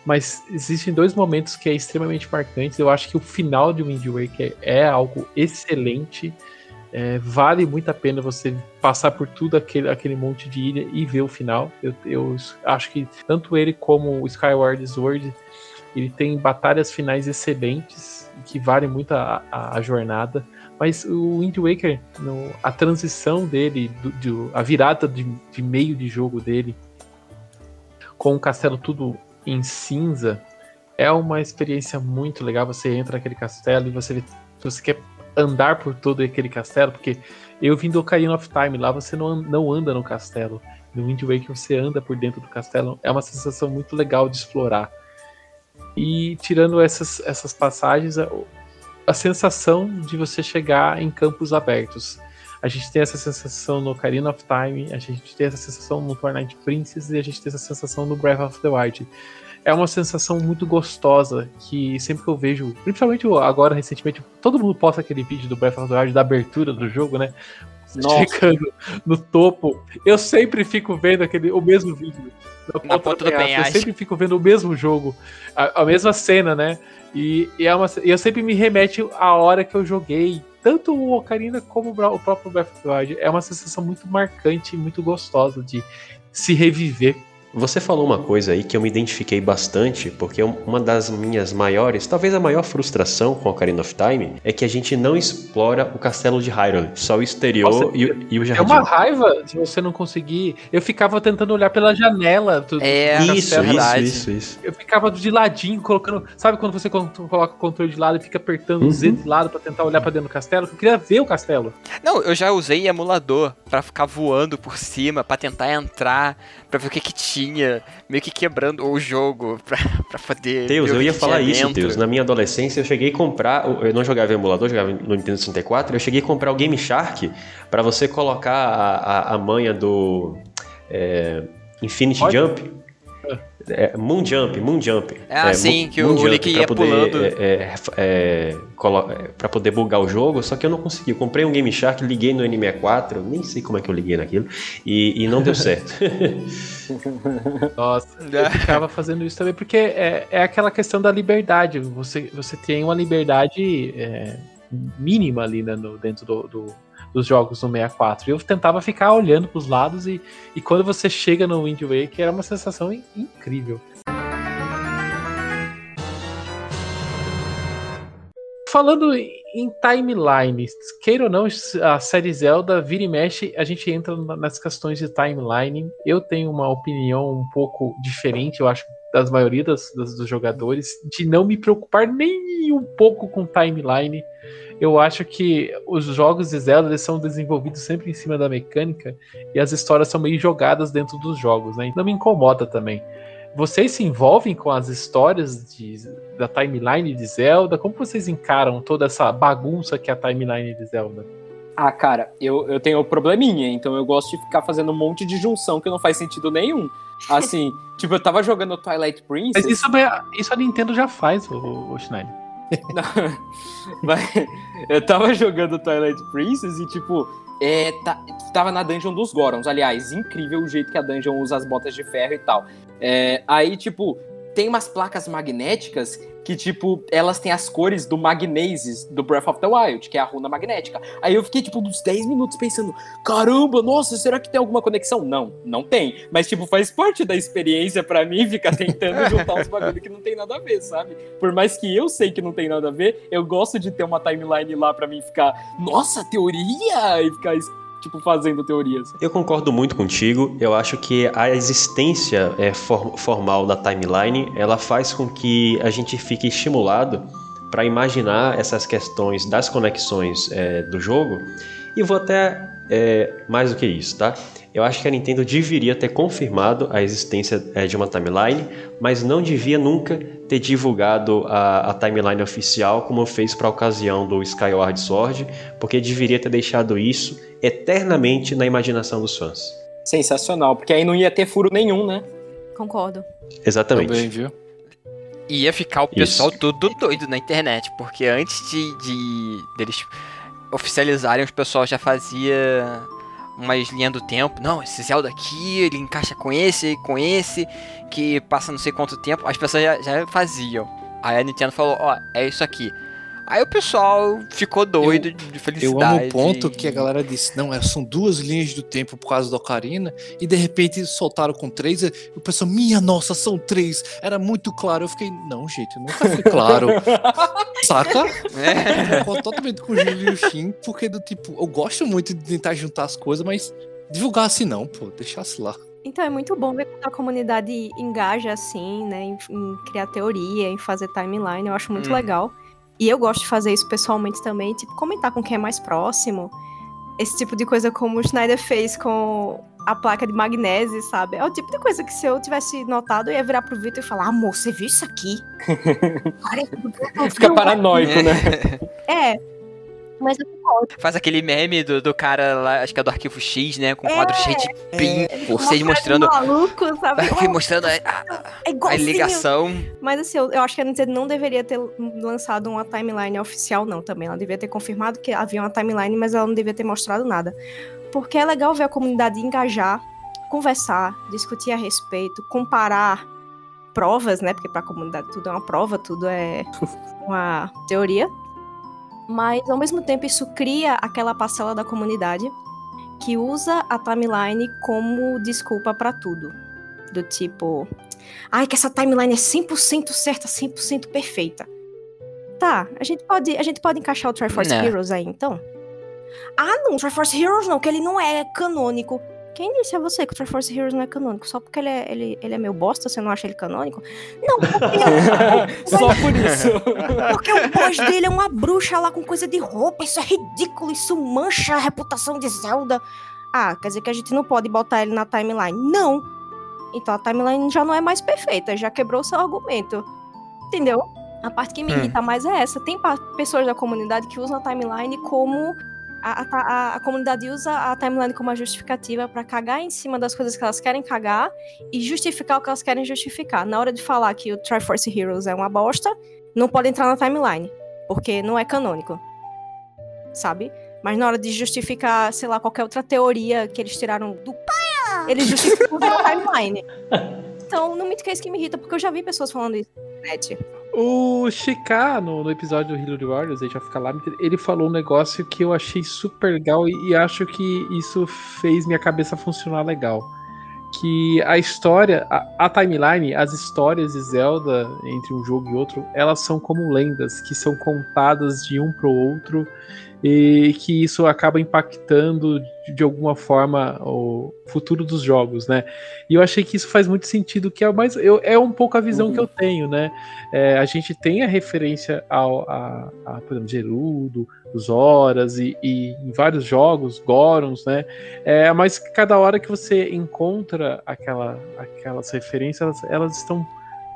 Mas existem dois momentos que é extremamente marcantes. Eu acho que o final de Wind Waker é algo excelente. É, vale muito a pena você passar por tudo aquele, aquele monte de ilha e ver o final. Eu, eu acho que tanto ele como o Skyward Sword ele tem batalhas finais excelentes que valem muito a, a, a jornada. Mas o Wind Waker, no, a transição dele, do, do, a virada de, de meio de jogo dele, com o castelo tudo em cinza, é uma experiência muito legal. Você entra naquele castelo e você você quer andar por todo aquele castelo, porque eu vim do Ocarina of Time, lá você não, não anda no castelo. No Wind Waker você anda por dentro do castelo. É uma sensação muito legal de explorar. E tirando essas, essas passagens, a, a sensação de você chegar em campos abertos. A gente tem essa sensação no Ocarina of Time, a gente tem essa sensação no Twilight Princess e a gente tem essa sensação no Breath of the Wild é uma sensação muito gostosa que sempre que eu vejo, principalmente agora recentemente, todo mundo posta aquele vídeo do Breath of the Wild da abertura do jogo, né? Nossa. Chegando no topo. Eu sempre fico vendo aquele, o mesmo vídeo. Na ponta do Eu penhasco. sempre fico vendo o mesmo jogo, a, a mesma cena, né? E, e é uma, e eu sempre me remete à hora que eu joguei. Tanto o Ocarina como o próprio Breath of the Wild. É uma sensação muito marcante e muito gostosa de se reviver. Você falou uma coisa aí que eu me identifiquei bastante, porque um- uma das minhas maiores, talvez a maior frustração com Ocarina of Time, é que a gente não explora o castelo de Hyrule, só o exterior Nossa, e, o- e o É jardim. uma raiva se você não conseguir. Eu ficava tentando olhar pela janela do, É, do Isso, isso, isso, isso. Eu ficava de ladinho, colocando. Sabe quando você coloca o controle de lado e fica apertando Uhum. o Z de lado pra tentar olhar pra dentro do castelo? Eu queria ver o castelo. Não, eu já usei emulador pra ficar voando por cima, pra tentar entrar, pra ver o que que tinha, meio que quebrando o jogo pra, pra poder. O eu ia falar isso. Teus. Na minha adolescência eu cheguei a comprar, eu não jogava em emulador, jogava no Nintendo 64, eu cheguei a comprar o Game Shark pra você colocar a, a, a manha do é, Infinity Pode? Jump. É, moon Jump, Moon Jump. Ah, É, sim, Moon- que Moon o Jump Link pra ia poder, pulando. É, é, é, é, pra poder bugar o jogo, só que eu não consegui. Eu comprei um Game Shark, liguei no N64, nem sei como é que eu liguei naquilo, e, e não deu certo. Nossa, eu ficava fazendo isso também, porque é, é aquela questão da liberdade. Você, você tem uma liberdade é, mínima ali né, no- dentro do, do- dos jogos no 64. E eu tentava ficar olhando pros lados e, e quando você chega no Wind Waker era uma sensação in- incrível. Falando em timelines, queira ou não, a série Zelda vira e mexe, a gente entra na- nas questões de timeline. Eu tenho uma opinião um pouco diferente, eu acho, das maioria das, das- dos jogadores, de não me preocupar nem um pouco com timeline. Eu acho que os jogos de Zelda eles são desenvolvidos sempre em cima da mecânica e as histórias são meio jogadas dentro dos jogos, né? Não me incomoda também. Vocês se envolvem com as histórias de- da timeline de Zelda? Como vocês encaram toda essa bagunça que é a timeline de Zelda? Ah, cara, eu, eu tenho um probleminha, então eu gosto de ficar fazendo um monte de junção que não faz sentido nenhum. Assim, tipo, eu tava jogando Twilight Princess. Mas isso, isso a Nintendo já faz, o, o Schneider. Mas eu tava jogando Twilight Princess e, tipo, é, tá- tava na dungeon dos Gorons. Aliás, incrível o jeito que a dungeon usa as botas de ferro e tal. É, aí, tipo, tem umas placas magnéticas que, tipo, elas têm as cores do Magnesis do Breath of the Wild, que é a runa magnética. Aí eu fiquei, tipo, uns 10 minutos pensando: caramba, nossa, será que tem alguma conexão? Não, não tem. Mas, tipo, faz parte da experiência pra mim ficar tentando juntar uns bagulho que não tem nada a ver, sabe? Por mais que eu sei que não tem nada a ver, eu gosto de ter uma timeline lá pra mim ficar, nossa, teoria! E ficar tipo, fazendo teorias. Eu concordo muito contigo. Eu acho que a existência é, for- formal da timeline, ela faz com que a gente fique estimulado para imaginar essas questões das conexões é, do jogo. E vou até é, mais do que isso, tá? Eu acho que a Nintendo deveria ter confirmado a existência é, de uma timeline, mas não devia nunca ter divulgado a, a timeline oficial como fez para a ocasião do Skyward Sword, porque deveria ter deixado isso eternamente na imaginação dos fãs. Sensacional, porque aí não ia ter furo nenhum, né? Concordo. Exatamente. Também, viu? Ia ficar o pessoal todo doido na internet, porque antes de, de deles oficializarem, os pessoal já fazia umas linhas do tempo. Não, esse Zelda aqui, ele encaixa com esse, com esse, que passa não sei quanto tempo. As pessoas já, já faziam. Aí a Nintendo falou, ó, é isso aqui. Aí o pessoal ficou doido de Eu felicidade. amo o ponto que a galera disse, não, é- são duas linhas do tempo por causa da Ocarina, e de repente soltaram com três, e o pessoal, minha nossa, são três, era muito claro. Eu fiquei, não, gente, nunca foi claro. Saca? É. Eu concordo totalmente com o Júlio e o Shin, porque do tipo, eu gosto muito de tentar juntar as coisas, mas divulgar assim não, pô, deixasse lá. Então é muito bom ver quando a comunidade engaja assim, né, em, em criar teoria, em fazer timeline, eu acho muito Hum. legal. E eu gosto de fazer isso pessoalmente também, tipo, comentar com quem é mais próximo. Esse tipo de coisa como o Schneider fez com a placa de magnésio, sabe? É o tipo de coisa que se eu tivesse notado, eu ia virar pro Vitor e falar, amor, você viu isso aqui? Cara, Fica paranoico, né? É. Mas eu Faz aquele meme do, do cara lá, acho que é do arquivo X, né? Com um quadro cheio de pin, vocês mostrando. maluco, sabe? mostrando a, a- É a ligação. Mas assim, eu, eu acho que a Nintendo não deveria ter lançado uma timeline oficial, não, também. Ela devia ter confirmado que havia uma timeline, mas ela não devia ter mostrado nada. Porque é legal ver a comunidade engajar, conversar, discutir a respeito, comparar provas, né? Porque pra comunidade tudo é uma prova, tudo é uma teoria. Mas ao mesmo tempo isso cria aquela parcela da comunidade que usa a timeline como desculpa pra tudo. Do tipo, ai, que essa timeline é 100% certa, 100% perfeita. Tá, a gente pode, a gente pode encaixar o Triforce Né. Heroes aí, então? Ah, não, Triforce Heroes não, que ele não é canônico. Quem disse a você que o Triforce Heroes não é canônico? Só porque ele é, ele, ele é meio bosta, você não acha ele canônico? Não, porque, Só por isso. porque o boss dele é uma bruxa lá com coisa de roupa. Isso é ridículo, isso mancha a reputação de Zelda. Ah, quer dizer que a gente não pode botar ele na timeline? Não. Então a timeline já não é mais perfeita, já quebrou seu argumento. Entendeu? A parte que me Hum. irrita mais é essa. Tem pessoas da comunidade que usam a timeline como. A, a- a- comunidade usa a timeline como uma justificativa pra cagar em cima das coisas que elas querem cagar e justificar o que elas querem justificar. Na hora de falar que o Triforce Heroes é uma bosta, não pode entrar na timeline, porque não é canônico. Sabe? Mas na hora de justificar, sei lá, qualquer outra teoria que eles tiraram do eles justificam na timeline. Então, não me isso que me irrita, porque eu já vi pessoas falando isso na internet. O Chiká, no, no episódio do Hero Warriors, Age of Calamity, ele falou um negócio que eu achei super legal e, e acho que isso fez minha cabeça funcionar legal. Que a história, a, a timeline, as histórias de Zelda entre um jogo e outro, elas são como lendas que são contadas de um pro outro e que isso acaba impactando de, alguma forma o futuro dos jogos, né? E eu achei que isso faz muito sentido, que é mais eu, é um pouco a visão Uhum. que eu tenho, né? É, a gente tem a referência ao, a, a, por exemplo, Gerudo, os Horas e, e em vários jogos, Gorons, né? É, mas cada hora que você encontra aquela, aquelas referências, elas, elas estão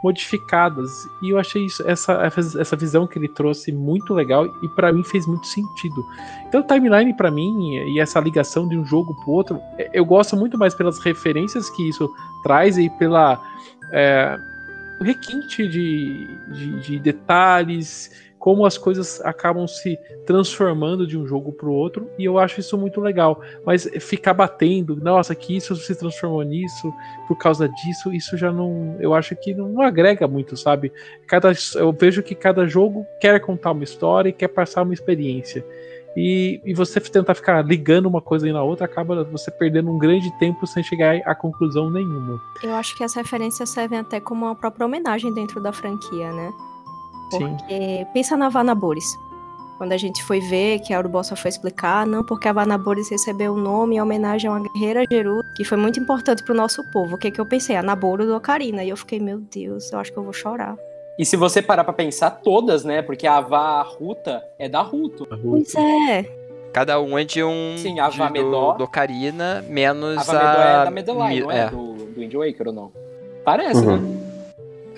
modificadas. E eu achei isso, essa, essa visão que ele trouxe muito legal e para mim fez muito sentido. Então, timeline para mim e essa ligação de um jogo pro outro, é, eu gosto muito mais pelas referências que isso traz e pela é, requinte de, de, de detalhes, como as coisas acabam se transformando de um jogo pro outro, e eu acho isso muito legal. Mas ficar batendo, nossa, que isso se transformou nisso por causa disso, isso já não. Eu acho que não, não agrega muito, sabe? Cada, eu vejo que cada jogo quer contar uma história e quer passar uma experiência. E, e, você tentar ficar ligando uma coisa aí na outra, acaba você perdendo um grande tempo sem chegar a conclusão nenhuma. Eu acho que as referências servem até como uma própria homenagem dentro da franquia, né? Porque Sim. pensa na Havana Boris. Quando a gente foi ver, que a Urubossa foi explicar, não, porque a Vanaboris recebeu o nome em homenagem a uma guerreira Geru, que foi muito importante pro nosso povo. O que que eu pensei? A Naboro do Ocarina. E eu fiquei, meu Deus, eu acho que eu vou chorar. E se você parar pra pensar, todas, né? Porque a Vá Ruta é da Ruto. Pois é. Cada um é de um. Sim, a de- Vamedó. do, do Ocarina, menos A Vá Medó é a. da Medeline, Mi- não é? é. Do, do Wind Waker ou não? Parece, Uhum. né?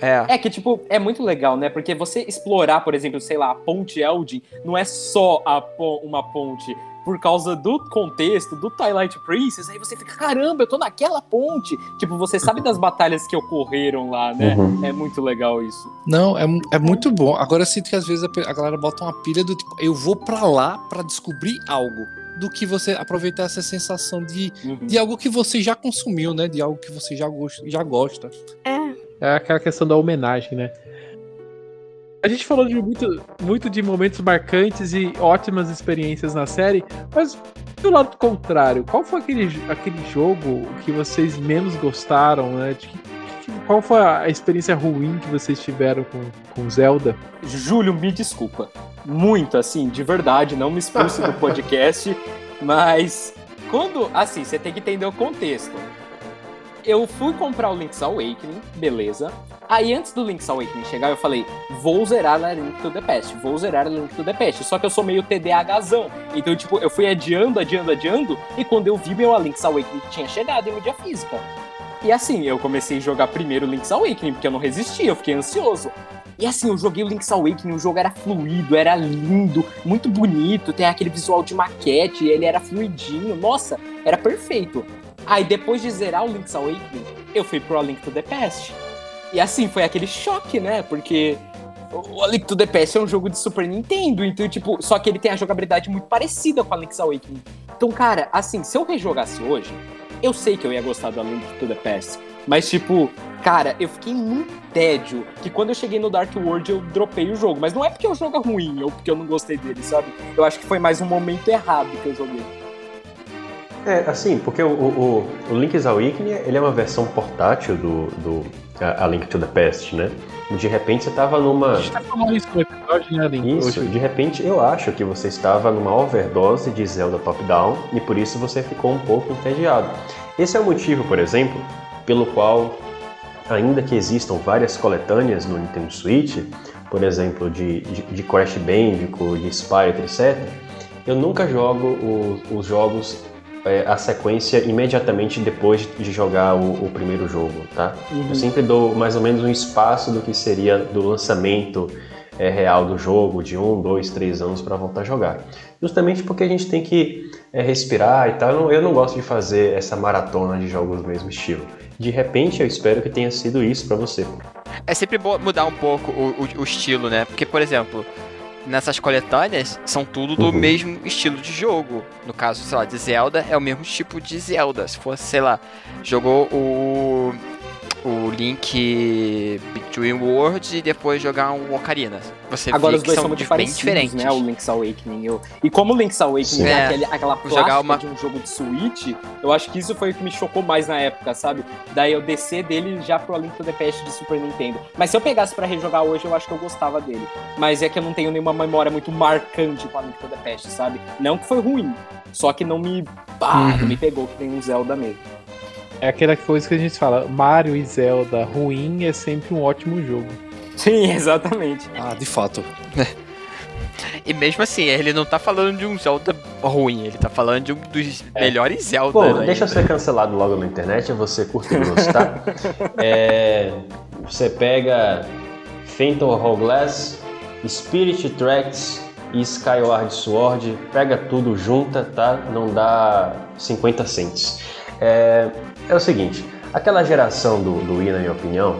É. É que, tipo, é muito legal, né? Porque você explorar, por exemplo, sei lá, a Ponte Eldin, não é só a po- uma ponte. Por causa do contexto, do Twilight Princess, aí você fica, caramba, eu tô naquela ponte. Tipo, você sabe das batalhas que ocorreram lá, né? Uhum. É muito legal isso. Não, é, é muito bom. Agora eu sinto que às vezes a, a galera bota uma pilha do tipo, eu vou pra lá pra descobrir algo. Do que você aproveitar essa sensação de, Uhum. de algo que você já consumiu, né? De algo que você já gosta. Já gosta. É. É aquela questão da homenagem, né? A gente falou de muito, muito de momentos marcantes e ótimas experiências na série, mas do lado contrário, qual foi aquele, aquele jogo que vocês menos gostaram, né? De que- qual foi a experiência ruim que vocês tiveram com, com Zelda? Júlio, me desculpa. Muito, assim, de verdade, não me expulse do podcast, mas quando. Assim, você tem que entender o contexto. Eu fui comprar o Link's Awakening, beleza. Aí antes do Link's Awakening chegar, eu falei, vou zerar a Link to the Past, vou zerar a Link to the Past. Só que eu sou meio TDAHzão. Então, tipo, eu fui adiando, adiando, adiando, e quando eu vi meu a Link's Awakening tinha chegado em mídia física. E assim, eu comecei a jogar primeiro o Link's Awakening, porque eu não resisti, eu fiquei ansioso. E assim, eu joguei o Link's Awakening, o jogo era fluido, era lindo, muito bonito, tem aquele visual de maquete, ele era fluidinho, nossa, era perfeito. Aí depois de zerar o Link's Awakening, eu fui pro A Link to the Past. E assim, foi aquele choque, né? Porque o A Link to the Past é um jogo de Super Nintendo, então, tipo, só que ele tem a jogabilidade muito parecida com a Link's Awakening. Então, cara, assim, se eu rejogasse hoje, eu sei que eu ia gostar do A Link to the Past. Mas, tipo, cara, eu fiquei num tédio que quando eu cheguei no Dark World eu dropei o jogo. Mas não é porque o jogo é ruim ou porque eu não gostei dele, sabe? Eu acho que foi mais um momento errado que eu joguei. É, assim, porque o, o, o Link's Awakening, ele é uma versão portátil do, do a, a Link to the Past, né? De repente você tava numa... A gente tá falando isso no episódio, né, Link? Isso, Hoje. de repente eu acho que você estava numa overdose de Zelda top-down e por isso você ficou um pouco entediado. Esse é o motivo, por exemplo, pelo qual, ainda que existam várias coletâneas no Nintendo Switch, por exemplo, de, de, de Crash Bandicoot, de Spyro, etc., eu nunca jogo os, os jogos é, a sequência imediatamente depois de jogar o, o primeiro jogo, tá? Eu sempre dou mais ou menos um espaço do que seria do lançamento é, real do jogo, de um, dois, três anos para voltar a jogar. Justamente porque a gente tem que é, respirar e tal. Eu não, eu não gosto de fazer essa maratona de jogos do mesmo estilo. De repente, eu espero que tenha sido isso para você. É sempre bom mudar um pouco o, o- o estilo, né? Porque, por exemplo, nessas coletâneas são tudo do Uhum. mesmo estilo de jogo. No caso, sei lá, de Zelda é o mesmo tipo de Zelda. Se fosse, sei lá, jogou o o Link Between Worlds e depois jogar um Ocarina. Você Agora os dois são muito bem parecidos, diferentes. né? O Link's Awakening. Eu... E como o Link's Awakening é, É. aquele- aquela plástica uma- de um jogo de Switch, eu acho que isso foi o que me chocou mais na época, sabe? Daí eu descer dele já pro A Link to the Past de Super Nintendo. Mas se eu pegasse pra rejogar hoje, eu acho que eu gostava dele. Mas é que eu não tenho nenhuma memória muito marcante com A Link to the Past, sabe? Não que foi ruim, só que não me... Pá, não me pegou que tem um Zelda mesmo. É aquela coisa que a gente fala, Mario e Zelda ruim é sempre um ótimo jogo. Sim, exatamente. Ah, de fato. E mesmo assim, ele não tá falando de um Zelda ruim, ele tá falando de um dos melhores Zelda. Bom, né? deixa eu ser cancelado logo na internet, ser curto e tá? É, você pega Phantom Hourglass, Spirit Tracks e Skyward Sword, pega tudo junta, tá? Não dá 50 cents. É, é o seguinte, aquela geração do, do Wii, na minha opinião,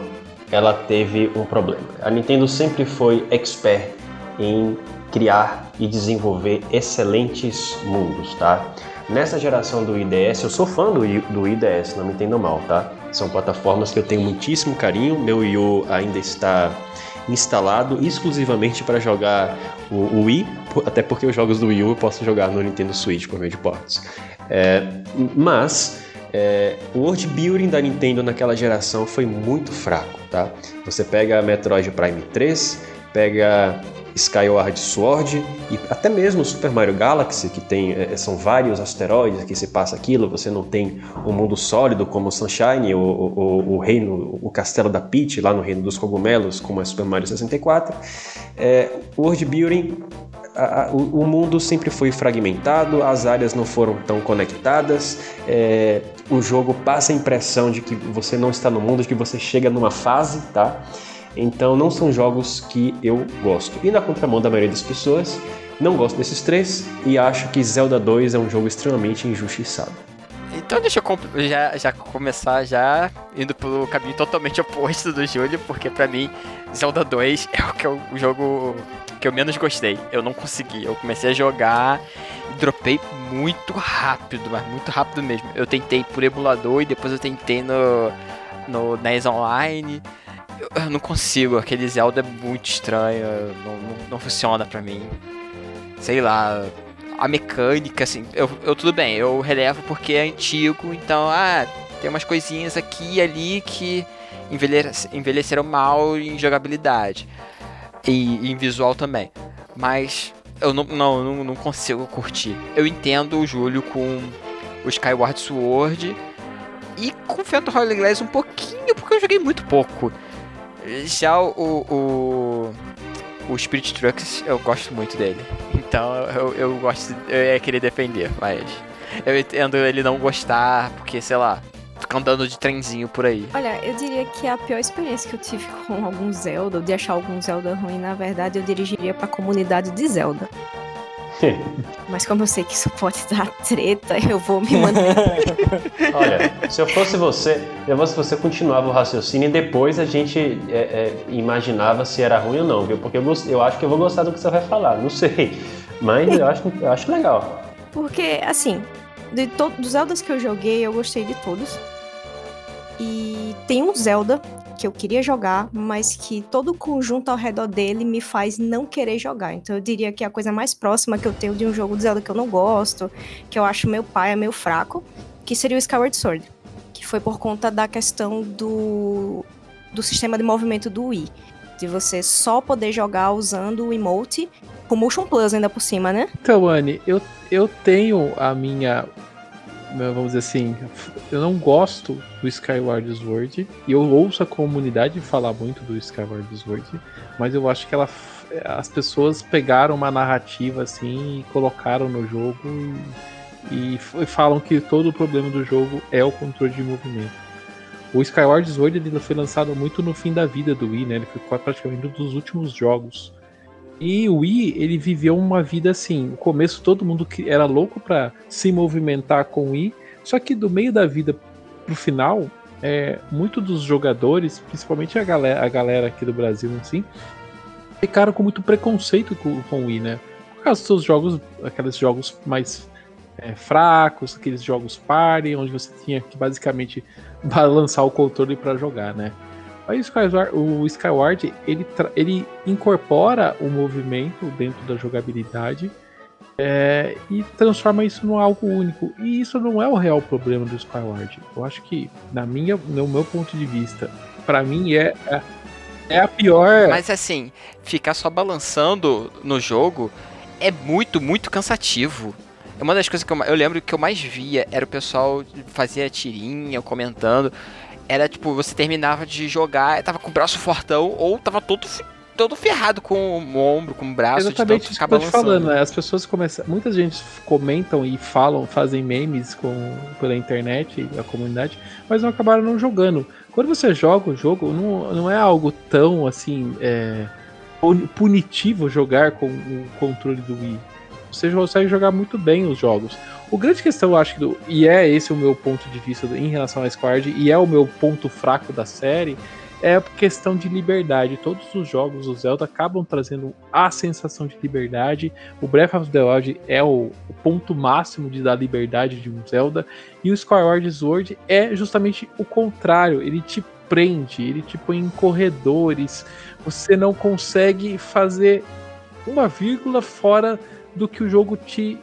ela teve um problema. A Nintendo sempre foi expert em criar e desenvolver excelentes mundos, tá? Nessa geração do IDS, eu sou fã do, do IDS, não me entendam mal, tá? São plataformas que eu tenho muitíssimo carinho. Meu Wii ainda está instalado exclusivamente para jogar o, Wii, até porque os jogos do Wii U eu posso jogar no Nintendo Switch por meio de ports. É, mas é, o world building da Nintendo naquela geração foi muito fraco, tá? Você pega Metroid Prime 3, pega Skyward Sword e até mesmo Super Mario Galaxy, que tem é, são vários asteroides que se passa aquilo, você não tem um mundo sólido como Sunshine, o, o, o reino, o castelo da Peach lá no reino dos cogumelos, como é Super Mario 64. É, World Building o, o, mundo sempre foi fragmentado, as áreas não foram tão conectadas, é, o jogo passa a impressão de que você não está no mundo, de que você chega numa fase, tá? Então não são jogos que eu gosto. E na contramão da maioria das pessoas, não gosto desses três e acho que Zelda 2 é um jogo extremamente injustiçado. Então deixa eu já, já começar já indo pelo caminho totalmente oposto do Júlio, porque para mim Zelda 2 é o que eu, o jogo que eu menos gostei. Eu não consegui. Eu comecei a jogar e dropei muito rápido, mas muito rápido mesmo. Eu tentei por emulador e depois eu tentei no, no NES Online. Eu, eu não consigo, aquele Zelda é muito estranho, não, não, não funciona pra mim. Sei lá, a mecânica, assim, eu, eu tudo bem, eu relevo porque é antigo, então, ah, tem umas coisinhas aqui e ali que envelheceram mal em jogabilidade e, em visual também. Mas eu não, não, não, consigo curtir. Eu entendo o Júlio com o Skyward Sword e com Phantom Hourglass um pouquinho, porque eu joguei muito pouco. Já o, o, o Spirit Trucks, eu gosto muito dele. Então eu, eu gosto, eu ia querer defender, mas eu entendo ele não gostar, porque sei lá, andando de trenzinho por aí. Olha, eu diria que a pior experiência que eu tive com algum Zelda, ou de achar algum Zelda ruim, na verdade, eu dirigiria pra comunidade de Zelda. Mas como eu sei que isso pode dar treta, eu vou me manter. Olha, se eu fosse você, eu fosse você continuava o raciocínio e depois a gente é, é, imaginava se era ruim ou não, viu? Porque eu, eu acho que eu vou gostar do que você vai falar, não sei. Mas eu acho, eu acho legal. Porque, assim, de Zeldas que eu joguei, eu gostei de todos. E tem um Zelda que eu queria jogar, mas que todo o conjunto ao redor dele me faz não querer jogar. Então eu diria que é a coisa mais próxima que eu tenho de um jogo de Zelda que eu não gosto, que eu acho meu pai é meio fraco, que seria o Skyward Sword, que foi por conta da questão do do sistema de movimento do Wii, de você só poder jogar usando o emote com motion plus ainda por cima, né? Então, Anne, eu eu tenho a minha vamos dizer assim, eu não gosto do Skyward Sword e eu ouço a comunidade falar muito do Skyward Sword, mas eu acho que ela as pessoas pegaram uma narrativa assim e colocaram no jogo e, e falam que todo o problema do jogo é o controle de movimento. O Skyward Sword ele foi lançado muito no fim da vida do Wii, né? Ele foi praticamente um dos últimos jogos e o Wii, ele viveu uma vida assim. No começo todo mundo era louco para se movimentar com o Wii, só que do meio da vida pro final, é, muito dos jogadores, principalmente a galera, a galera aqui do Brasil, assim, ficaram com muito preconceito com, com o Wii, né? Por causa dos seus jogos, aqueles jogos mais é, fracos, aqueles jogos party, onde você tinha que basicamente balançar o controle para jogar, né? Aí o Skyward, o Skyward ele, ele incorpora o movimento dentro da jogabilidade é, e transforma isso num algo único. E isso não é o real problema do Skyward. Eu acho que, na minha, no meu ponto de vista, para mim é, é, é a pior. Mas assim, ficar só balançando no jogo é muito, muito cansativo. Uma das coisas que eu, eu lembro que eu mais via era o pessoal fazia tirinha, comentando era tipo, você terminava de jogar, tava com o braço fortão ou tava todo todo ferrado com o ombro, com o braço, Exatamente de tanto ficar te falando, né? As pessoas começam, muita gente comentam e falam, fazem memes com pela internet, a comunidade, mas não acabaram não jogando. Quando você joga o jogo, não, não é algo tão assim é, punitivo jogar com o controle do Wii. Você consegue jogar muito bem os jogos. O grande questão, eu acho, do, e é esse o meu ponto de vista em relação a Squad, e é o meu ponto fraco da série, é a questão de liberdade. Todos os jogos do Zelda acabam trazendo a sensação de liberdade. O Breath of the Wild é o, o ponto máximo de dar liberdade de um Zelda, e o Skyward Sword é justamente o contrário. Ele te prende, ele te põe em corredores. Você não consegue fazer uma vírgula fora do que o jogo te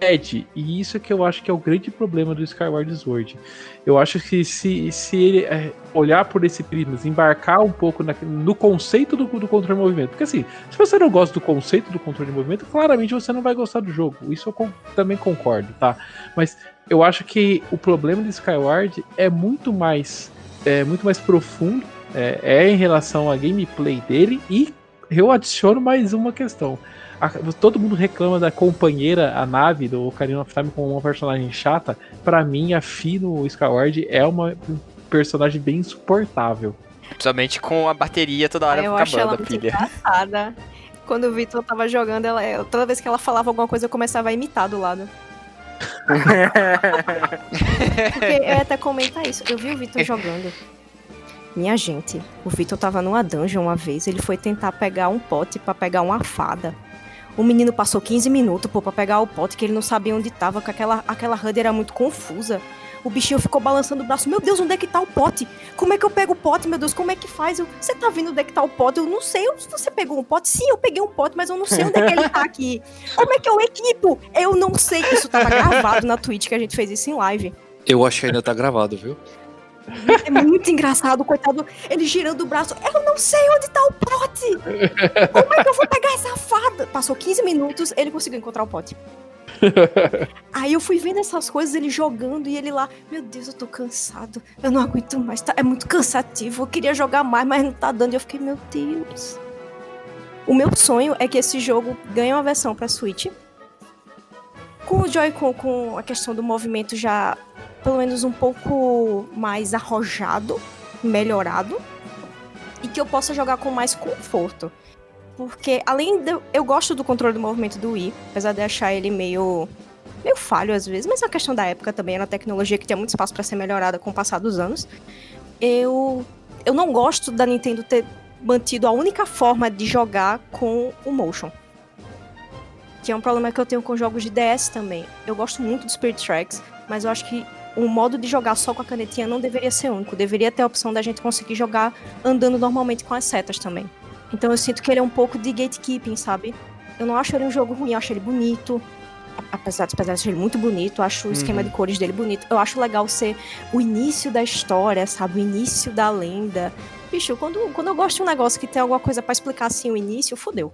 Ed, e isso é que eu acho que é o grande problema do Skyward Sword. Eu acho que se, se ele é, olhar por esse prisma, embarcar um pouco na, no conceito do, do controle de movimento, porque assim, se você não gosta do conceito do controle de movimento, claramente você não vai gostar do jogo. Isso eu também concordo, tá? Mas eu acho que o problema do Skyward é muito mais, é, muito mais profundo, é, é em relação à gameplay dele e eu adiciono mais uma questão a, todo mundo reclama da companheira, a nave do Ocarina of Time como uma personagem chata. Para mim, a Fi no Skyward é uma personagem bem insuportável. Principalmente com a bateria toda hora eu acabando a pilha. engraçada. Quando o Vitor tava jogando, ela, toda vez que ela falava alguma coisa, eu começava a imitar do lado. Porque eu ia até comentar isso. Eu vi o Vitor jogando. Minha gente, o Vitor tava numa dungeon uma vez. Ele foi tentar pegar um pote para pegar uma fada. O menino passou 15 minutos, pô, pra pegar o pote, que ele não sabia onde tava, que aquela, aquela HUD era muito confusa. O bichinho ficou balançando o braço. Meu Deus, onde é que tá o pote? Como é que eu pego o pote, meu Deus? Como é que faz? Você tá vendo onde é que tá o pote? Eu não sei. Se você pegou um pote? Sim, eu peguei um pote, mas eu não sei onde é que ele tá aqui. Como é que eu equipo? Eu não sei. Isso tava gravado na Twitch, que a gente fez isso em live. Eu acho que ainda tá gravado, viu? É muito engraçado, coitado. Ele girando o braço. Eu não sei onde tá o pote. Como é que eu vou pegar essa fada? Passou 15 minutos, ele conseguiu encontrar o pote. Aí eu fui vendo essas coisas, ele jogando e ele lá, meu Deus, eu tô cansado, eu não aguento mais, tá, é muito cansativo, eu queria jogar mais, mas não tá dando. E eu fiquei, meu Deus. O meu sonho é que esse jogo ganhe uma versão pra Switch. Com o Joy-Con, com a questão do movimento já pelo menos um pouco mais arrojado, melhorado, e que eu possa jogar com mais conforto. Porque além de eu gosto do controle do movimento do Wii, apesar de achar ele meio meio falho às vezes, mas é uma questão da época também, era uma tecnologia que tinha muito espaço para ser melhorada com o passar dos anos. Eu eu não gosto da Nintendo ter mantido a única forma de jogar com o motion. Que é um problema que eu tenho com jogos de DS também. Eu gosto muito do Spirit Tracks, mas eu acho que o modo de jogar só com a canetinha não deveria ser único. Deveria ter a opção da gente conseguir jogar andando normalmente com as setas também. Então eu sinto que ele é um pouco de gatekeeping, sabe? Eu não acho ele um jogo ruim, eu acho ele bonito. Apesar de achar ele muito bonito, eu acho o esquema Uhum. de cores dele bonito. Eu acho legal ser o início da história, sabe? O início da lenda. Bicho, quando, quando eu gosto de um negócio que tem alguma coisa pra explicar assim o início, fodeu.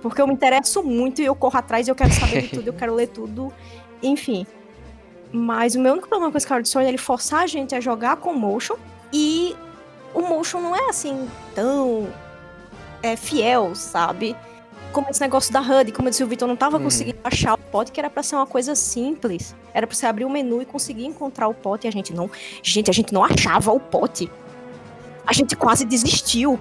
Porque eu me interesso muito e eu corro atrás e eu quero saber de tudo, eu quero ler tudo. Enfim. Mas o meu único problema com esse Skyward Sword é ele forçar a gente a jogar com motion e o motion não é assim tão é, fiel, sabe? Como esse negócio da HUD, como eu disse, o Vitor não tava Uhum. conseguindo achar o pote, que era pra ser uma coisa simples. Era pra você abrir o menu e conseguir encontrar o pote e a gente não. Gente, a gente não achava o pote. A gente quase desistiu.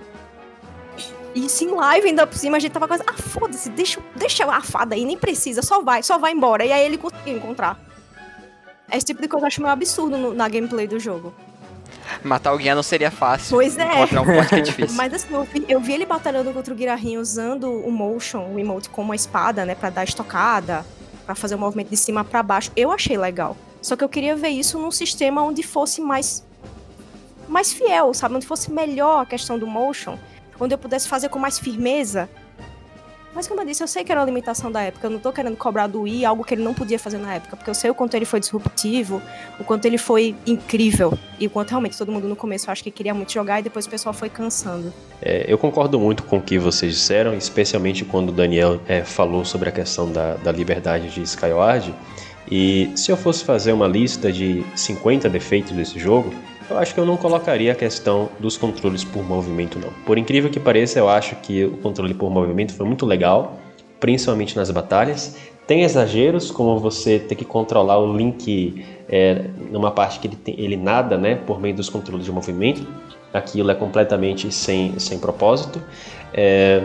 E em live ainda por cima, a gente tava quase. Ah, foda-se, deixa, deixa a fada aí, nem precisa, só vai, só vai embora. E aí ele conseguiu encontrar. Esse tipo de coisa eu acho meio absurdo no- na gameplay do jogo. Matar alguém não seria fácil. Pois é. Encontrar um pote que é difícil. Mas assim, eu vi, eu vi ele batalhando contra o Guirahim usando o motion, o emote como uma espada, né, Pra dar estocada, pra fazer o movimento de cima pra baixo. Eu achei legal. Só que eu queria ver isso num sistema onde fosse mais mais fiel, sabe? Onde fosse melhor a questão do motion, onde eu pudesse fazer com mais firmeza. Mas como eu disse, eu sei que era uma limitação da época. Eu não tô querendo cobrar do Wii algo que ele não podia fazer na época, porque eu sei o quanto ele foi disruptivo, o quanto ele foi incrível e o quanto realmente todo mundo no começo acho que queria muito jogar e depois o pessoal foi cansando. É, eu concordo muito com o que vocês disseram, especialmente quando o Daniel é, falou sobre a questão da, da liberdade de Skyward. E se eu fosse fazer uma lista de 50 defeitos desse jogo, eu acho que eu não colocaria a questão dos controles por movimento, não. Por incrível que pareça, eu acho que o controle por movimento foi muito legal, principalmente nas batalhas. Tem exageros, como você ter que controlar o Link é, numa parte que ele, tem- ele nada, né, por meio dos controles de movimento. Aquilo é completamente sem, sem propósito. É,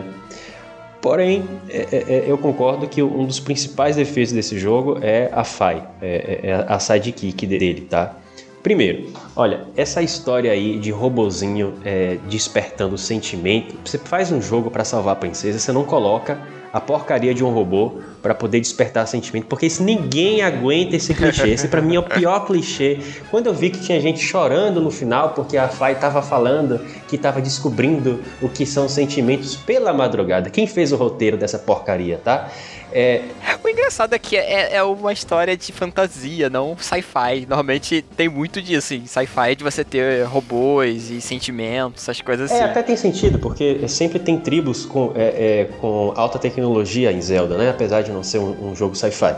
Porém, é, é, é, eu concordo que um dos principais defeitos desse jogo é a FAI, é, a sidekick dele, tá? Primeiro, olha, essa história aí de robozinho é, despertando sentimento, você faz um jogo pra salvar a princesa, você não coloca a porcaria de um robô pra poder despertar sentimento, porque isso ninguém aguenta esse clichê. Esse pra mim é o pior clichê. Quando eu vi que tinha gente chorando no final porque a Fai tava falando que tava descobrindo o que são sentimentos pela madrugada. Quem fez o roteiro dessa porcaria, tá? É, O engraçado é que é, é uma história de fantasia, não sci-fi. Normalmente tem muito disso, assim. Sci-fi de você ter robôs e sentimentos, essas coisas assim. É, até tem sentido, porque sempre tem tribos com, é, é, com alta tecnologia em Zelda, né? Apesar de não ser um, um jogo sci-fi.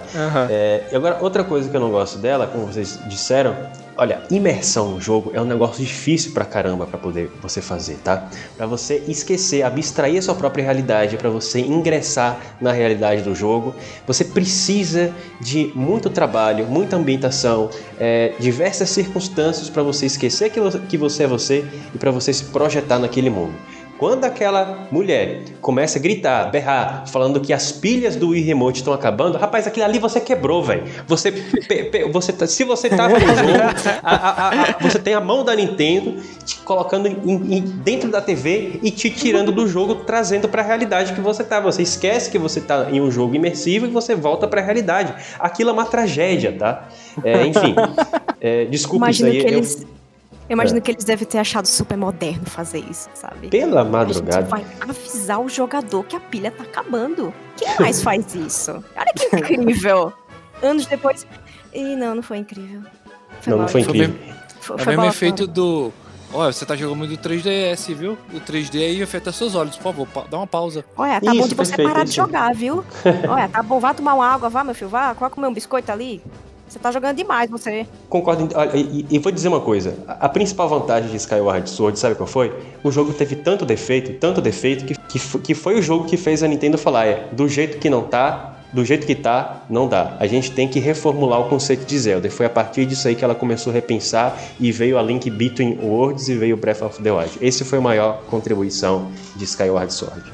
É, e agora, outra coisa que eu não gosto dela, como vocês disseram, olha, imersão no jogo é um negócio difícil pra caramba pra poder você fazer, tá? Pra você esquecer, abstrair a sua própria realidade, pra você ingressar na realidade do jogo, você precisa de muito trabalho, muita ambientação, é, diversas circunstâncias pra você esquecer que você, que você é você e pra você se projetar naquele mundo. Quando aquela mulher começa a gritar, berrar, falando que as pilhas do Wii Remote estão acabando, rapaz, aquilo ali você quebrou, velho. Você, pe- pe- você, tá- se você tava no jogo, a- a- a- a- você tem a mão da Nintendo te colocando em- em- dentro da TV e te tirando do jogo, trazendo pra realidade que você tá. Você esquece que você tá em um jogo imersivo e você volta pra realidade. Aquilo é uma tragédia, tá? É, enfim, é, desculpa Imagino isso aí. que eles. Eu imagino que eles devem ter achado super moderno fazer isso, sabe? Pela A gente madrugada. vai avisar o jogador que a pilha tá acabando. Quem mais faz isso? Olha que incrível! Anos depois. Ih, não, não foi incrível. Foi Não, não mal. foi Foi incrível. Foi, É o foi mesmo mal, efeito do. Olha, você tá jogando muito 3DS, viu? O 3D aí afeta seus olhos, por favor, dá uma pausa. Olha, tá bom Isso, de você perfeito, parar de isso. jogar, viu? Olha, tá bom, vá tomar uma água, vá, meu filho, vá, vai comer um biscoito ali. Você tá jogando demais, você. Concordo. Olha, e, e vou dizer uma coisa. A, a principal vantagem de Skyward Sword, sabe qual foi? O jogo teve tanto defeito, tanto defeito, que, que, que foi o jogo que fez a Nintendo falar, é, do jeito que não tá, do jeito que tá, não dá. A gente tem que reformular o conceito de Zelda. E foi a partir disso aí que ela começou a repensar e veio a Link Between Worlds e veio Breath of the Wild. Esse foi a maior contribuição de Skyward Sword.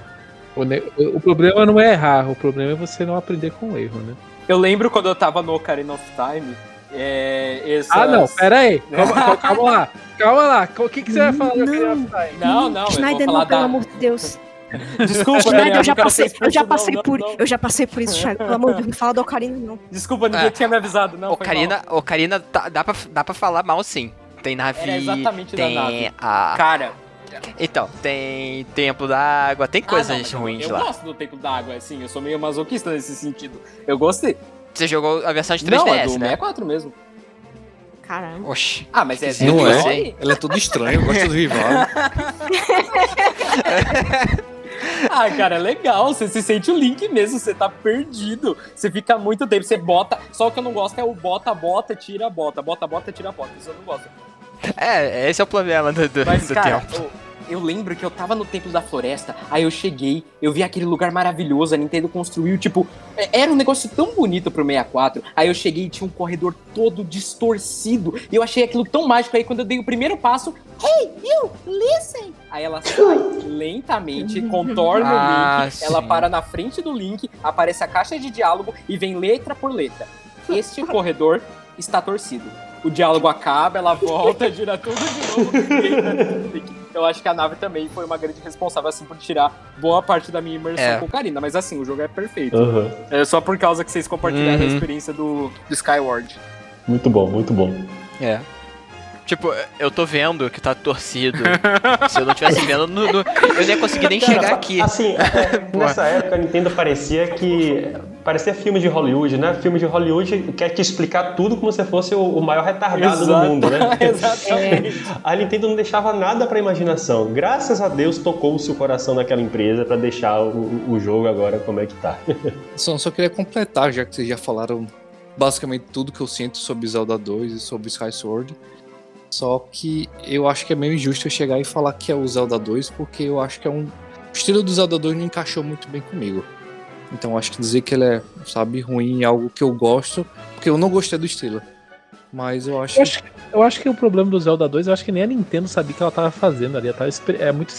O, ne- o- o problema não é errar, o problema é você não aprender com o erro, né? Eu lembro quando eu tava no Ocarina of Time. É, essas... Ah, não, pera aí. Calma, calma, lá. Calma lá. O que, que você vai falar do Ocarina of Time? Não, não, Schneider, não, pelo da... amor de Deus. Desculpa, Schneider, Daniel, eu já passei, eu já passei não, por, não, não. eu já passei por isso, Schneider. Pelo amor de Deus, não fala do Ocarina, não. Desculpa, ninguém Ah, tinha me avisado, não. Ocarina, Ocarina tá- dá, pra, dá pra falar mal sim. Tem da tem nave. a... Cara, Então, tem templo da água, tem ah, coisas não, eu- ruins eu lá. gosto do Templo da Água, assim, eu sou meio masoquista nesse sentido. Eu gostei. Você jogou a versão de 3DS, não, é do né? 64 mesmo. Caramba. Oxi. Ah, mas é Não é? Ela é toda estranha, eu gosto do rival. Ah, cara, é legal. Você se sente o Link mesmo, você tá perdido. Você fica muito tempo, você bota. Só o que eu não gosto é o bota, bota, tira, bota. Bota, bota, tira, bota. Isso eu não gosto. É, esse é o problema do, do, Mas, do cara, tempo. Eu, lembro que eu tava no Templo da Floresta, aí eu cheguei, eu vi aquele lugar maravilhoso, a Nintendo construiu, tipo, é- era um negócio tão bonito pro 64. Aí eu cheguei e tinha um corredor todo distorcido, e eu achei aquilo tão mágico. Aí quando eu dei o primeiro passo, hey, you, listen! Aí ela sai lentamente, contorna Ah, o Link, ela sim. para na frente do Link, aparece a caixa de diálogo e vem letra por letra. Este corredor está torcido. O diálogo acaba, ela volta, gira tudo de novo. e. Eu acho que a nave também foi uma grande responsável assim por tirar boa parte da minha imersão É. com Karina, mas assim, o jogo é perfeito. Aham. É só por causa que vocês compartilharam a Uhum. experiência do, do Skyward. Muito bom, muito bom. É. Tipo, eu tô vendo que tá torcido. Se eu não tivesse vendo, no- no- eu não ia conseguir nem chegar aqui. Assim, é, nessa época a Nintendo parecia que. Parecia filme de Hollywood, né? Filme de Hollywood quer te explicar tudo como se fosse o, o maior retardado do Exato. mundo, né? Exatamente. A Nintendo não deixava nada pra imaginação. Graças a Deus tocou-se o coração daquela empresa pra deixar o, o jogo agora como é que tá. Só, só queria completar, já que vocês já falaram basicamente tudo que eu sinto sobre Zelda 2 e sobre Sky Sword. Só que eu acho que é meio injusto eu chegar e falar que é o Zelda 2, porque eu acho que é um. O estilo do Zelda 2 não encaixou muito bem comigo. Então acho que dizer que ele é, sabe, ruim é algo que eu gosto, porque eu não gostei do estilo. Mas eu acho Eu acho, eu acho que o problema do Zelda 2, eu acho que nem a Nintendo sabia o que ela tava fazendo ali. Tava, é muito.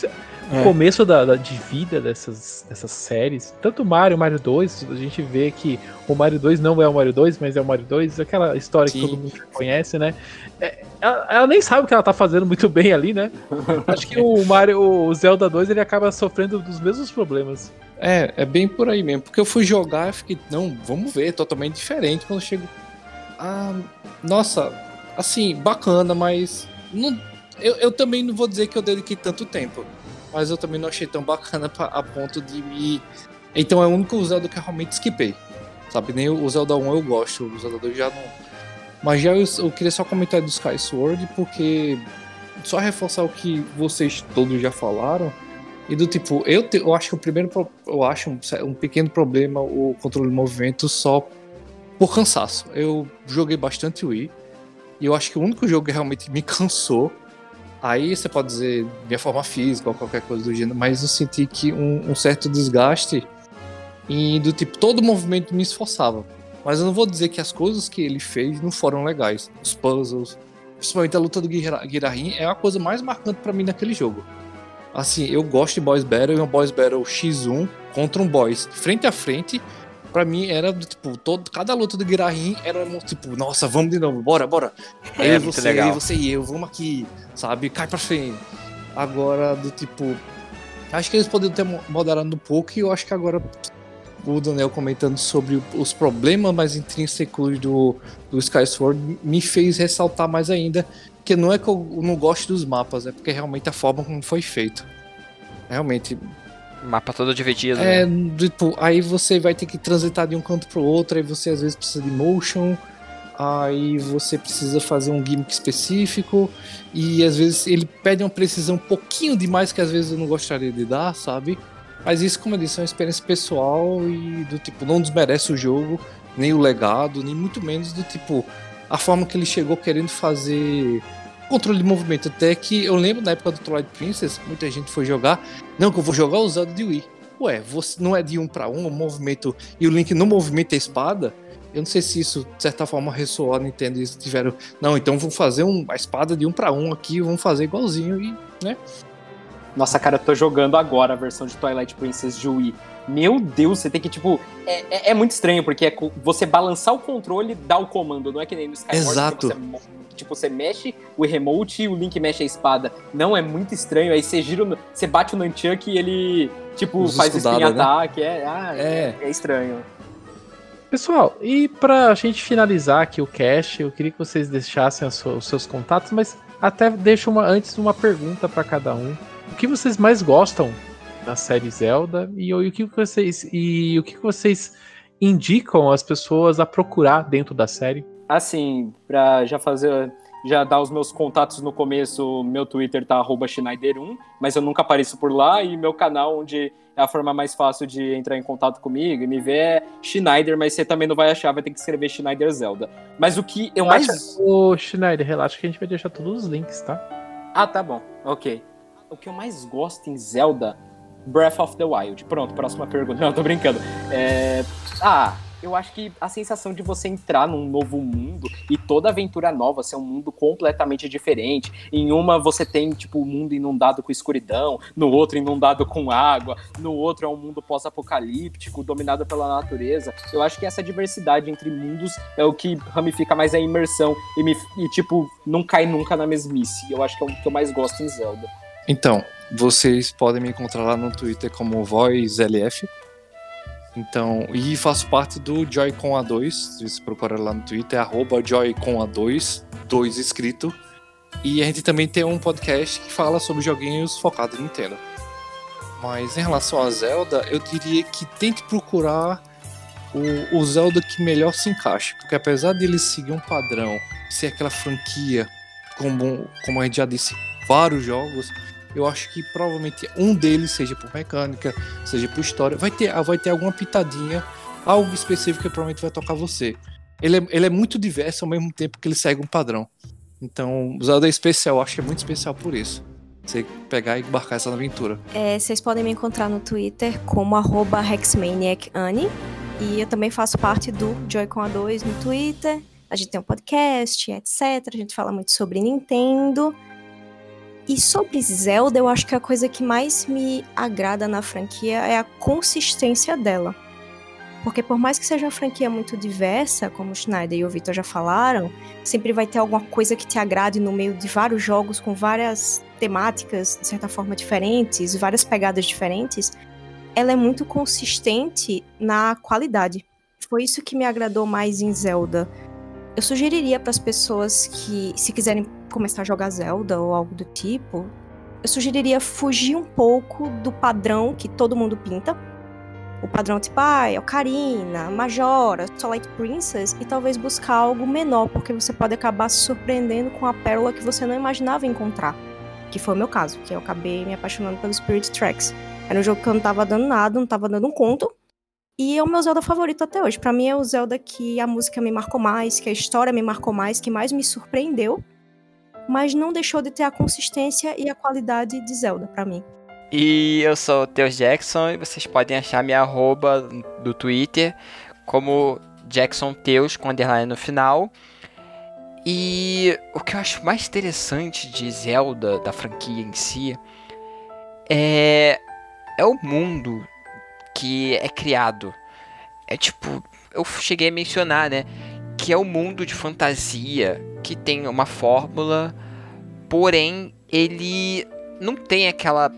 O É. começo da, da- de vida dessas, dessas séries, tanto Mario, Mario 2, a gente vê que o Mario 2 não é o Mario 2, mas é o Mario 2, aquela história Sim. que todo mundo conhece, né? É, ela, ela nem sabe o que ela tá fazendo muito bem ali, né? Acho que o Mario, o Zelda 2, ele acaba sofrendo dos mesmos problemas. É, é bem por aí mesmo. Porque eu fui jogar e fiquei, não, vamos ver, totalmente diferente. Quando eu chego. Ah, nossa, assim, bacana, mas. Não, eu, eu também não vou dizer que eu dediquei tanto tempo. Mas eu também não achei tão bacana pra- a ponto de me Então é o único Zelda que eu realmente skipei. Sabe, nem o Zelda 1 eu gosto, o Zelda 2 já não. Mas já eu, eu queria só comentar do Sky Sword, porque só reforçar o que vocês todos já falaram. E do tipo, eu, te, eu acho que o primeiro eu acho um, um pequeno problema o controle de movimento só por cansaço. Eu joguei bastante Wii e eu acho que o único jogo que realmente me cansou Aí você pode dizer minha forma física ou qualquer coisa do gênero, mas eu senti que um, um certo desgaste e do tipo, todo movimento me esforçava. Mas eu não vou dizer que as coisas que ele fez não foram legais. Os puzzles, principalmente a luta do Guirahin, é a coisa mais marcante para mim naquele jogo. Assim, eu gosto de Boys Battle e um Boys Battle X1 contra um Boys frente a frente pra mim era tipo, todo, cada luta do Guirahin era tipo, nossa, vamos de novo, bora, bora. Aí é, você, legal. você e eu, vamos aqui, sabe? Cai pra frente. Agora, do tipo. Acho que eles poderiam ter moderado um pouco e eu acho que agora o Daniel comentando sobre os problemas mais intrínsecos do, do Sky Sword me fez ressaltar mais ainda que não é que eu não gosto dos mapas, é porque realmente a forma como foi feito. Realmente, Mapa todo dividido. É, né? tipo, aí você vai ter que transitar de um canto pro outro, aí você às vezes precisa de motion, aí você precisa fazer um gimmick específico, e às vezes ele pede uma precisão um pouquinho demais que às vezes eu não gostaria de dar, sabe? Mas isso, como eu disse, é uma experiência pessoal e do tipo, não desmerece o jogo, nem o legado, nem muito menos do tipo, a forma que ele chegou querendo fazer controle de movimento. Até que eu lembro na época do Twilight Princess, muita gente foi jogar. Não, que eu vou jogar usando de Wii. Ué, você não é de um para um, o movimento. E o Link no movimento a espada. Eu não sei se isso, de certa forma, ressoou a Nintendo e tiveram. Não, então vamos fazer um, a espada de um para um aqui, vamos fazer igualzinho e, né? Nossa, cara, eu tô jogando agora a versão de Twilight Princess de Wii. Meu Deus, você tem que, tipo. É, é, é muito estranho, porque é você balançar o controle dá o comando, não é que nem no Skyward. Exato. Você tipo, você mexe o remote e o Link mexe a espada. Não, é muito estranho. Aí você gira, você bate o Nunchuck e ele, tipo, Os faz spin-ataque. Né? É, ah, é. é estranho. Pessoal, e pra gente finalizar aqui o cast, eu queria que vocês deixassem os seus contatos, mas até deixo uma, antes uma pergunta para cada um. O que vocês mais gostam da série Zelda e, e o que vocês e o que vocês indicam as pessoas a procurar dentro da série? Assim, para já fazer, já dar os meus contatos no começo, meu Twitter tá Schneider1, mas eu nunca apareço por lá, e meu canal, onde é a forma mais fácil de entrar em contato comigo e me ver é Schneider, mas você também não vai achar, vai ter que escrever Schneider Zelda. Mas o que eu mais. Ô, Schneider, relaxa que a gente vai deixar todos os links, tá? Ah, tá bom, ok. O que eu mais gosto em Zelda, Breath of the Wild. Pronto, próxima pergunta. Não, tô brincando. É... Ah, eu acho que a sensação de você entrar num novo mundo e toda aventura nova ser um mundo completamente diferente. Em uma você tem, tipo, o um mundo inundado com escuridão, no outro inundado com água, no outro é um mundo pós-apocalíptico, dominado pela natureza. Eu acho que essa diversidade entre mundos é o que ramifica mais a imersão e, me, e tipo, não cai nunca na mesmice. Eu acho que é o que eu mais gosto em Zelda. Então, vocês podem me encontrar lá no Twitter como VozLF. Então, e faço parte do Joy-Con A2. Se você procurar lá no Twitter, é arroba Joy-Con A2, 2 escrito. E a gente também tem um podcast que fala sobre joguinhos focados em Nintendo. Mas em relação a Zelda, eu diria que tente procurar o, o Zelda que melhor se encaixa. Porque apesar de ele seguir um padrão, ser aquela franquia, como, como a gente já disse, vários jogos, eu acho que provavelmente um deles, seja por mecânica, seja por história, vai ter, vai ter alguma pitadinha, algo específico que provavelmente vai tocar você. Ele é, ele é muito diverso ao mesmo tempo que ele segue um padrão. Então, Zelda é especial, acho que é muito especial por isso. Você pegar e embarcar essa aventura. É, vocês podem me encontrar no Twitter como HexmaniacAnnie. E eu também faço parte do Joy-Con A2 no Twitter. A gente tem um podcast, etc. A gente fala muito sobre Nintendo. E sobre Zelda, eu acho que a coisa que mais me agrada na franquia é a consistência dela. Porque por mais que seja uma franquia muito diversa, como o Schneider e o Victor já falaram, sempre vai ter alguma coisa que te agrade no meio de vários jogos com várias temáticas, de certa forma, diferentes, várias pegadas diferentes. Ela é muito consistente na qualidade. Foi isso que me agradou mais em Zelda. Eu sugeriria para as pessoas que, se quiserem começar a jogar Zelda ou algo do tipo, eu sugeriria fugir um pouco do padrão que todo mundo pinta o padrão tipo, ah, Ocarina, Majora, Twilight Princess, e talvez buscar algo menor, porque você pode acabar se surpreendendo com a pérola que você não imaginava encontrar. Que foi o meu caso, que eu acabei me apaixonando pelo Spirit Tracks. Era um jogo que eu não tava dando nada, não tava dando um conto. E é o meu Zelda favorito até hoje. Para mim é o Zelda que a música me marcou mais, que a história me marcou mais, que mais me surpreendeu, mas não deixou de ter a consistência e a qualidade de Zelda para mim. E eu sou o Teus Jackson e vocês podem achar minha arroba do Twitter como Jackson Teus com underline no final. E o que eu acho mais interessante de Zelda, da franquia em si, é, é o mundo que é criado. É tipo, eu cheguei a mencionar, né? Que é o um mundo de fantasia que tem uma fórmula, porém ele não tem aquela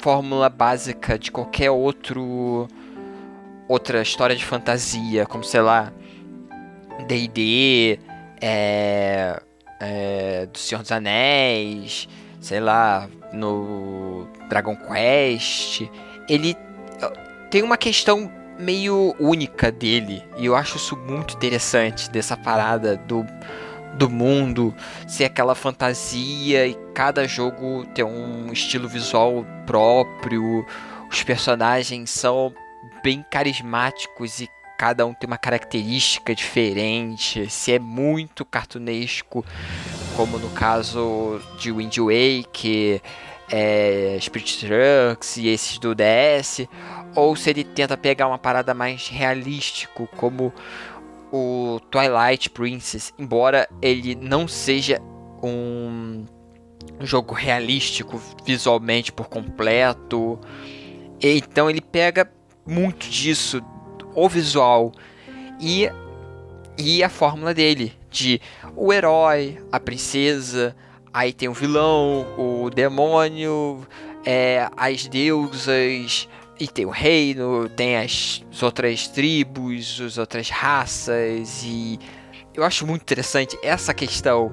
fórmula básica de qualquer outro outra história de fantasia, como sei lá, D&D, é, é, do Senhor dos Anéis, sei lá, no Dragon Quest, ele tem uma questão meio única dele, e eu acho isso muito interessante dessa parada do do mundo, ser aquela fantasia e cada jogo ter um estilo visual próprio. Os personagens são bem carismáticos e cada um tem uma característica diferente. Se é muito cartunesco, como no caso de Wind Waker, é, Spirit Trunks e esses do DS, ou se ele tenta pegar uma parada mais realístico, como o Twilight Princess, embora ele não seja um jogo realístico visualmente por completo, então ele pega muito disso, o visual e, e a fórmula dele, de o herói, a princesa, aí tem o vilão, o demônio, é, as deusas, e tem o reino, tem as, as outras tribos, as outras raças, e eu acho muito interessante essa questão,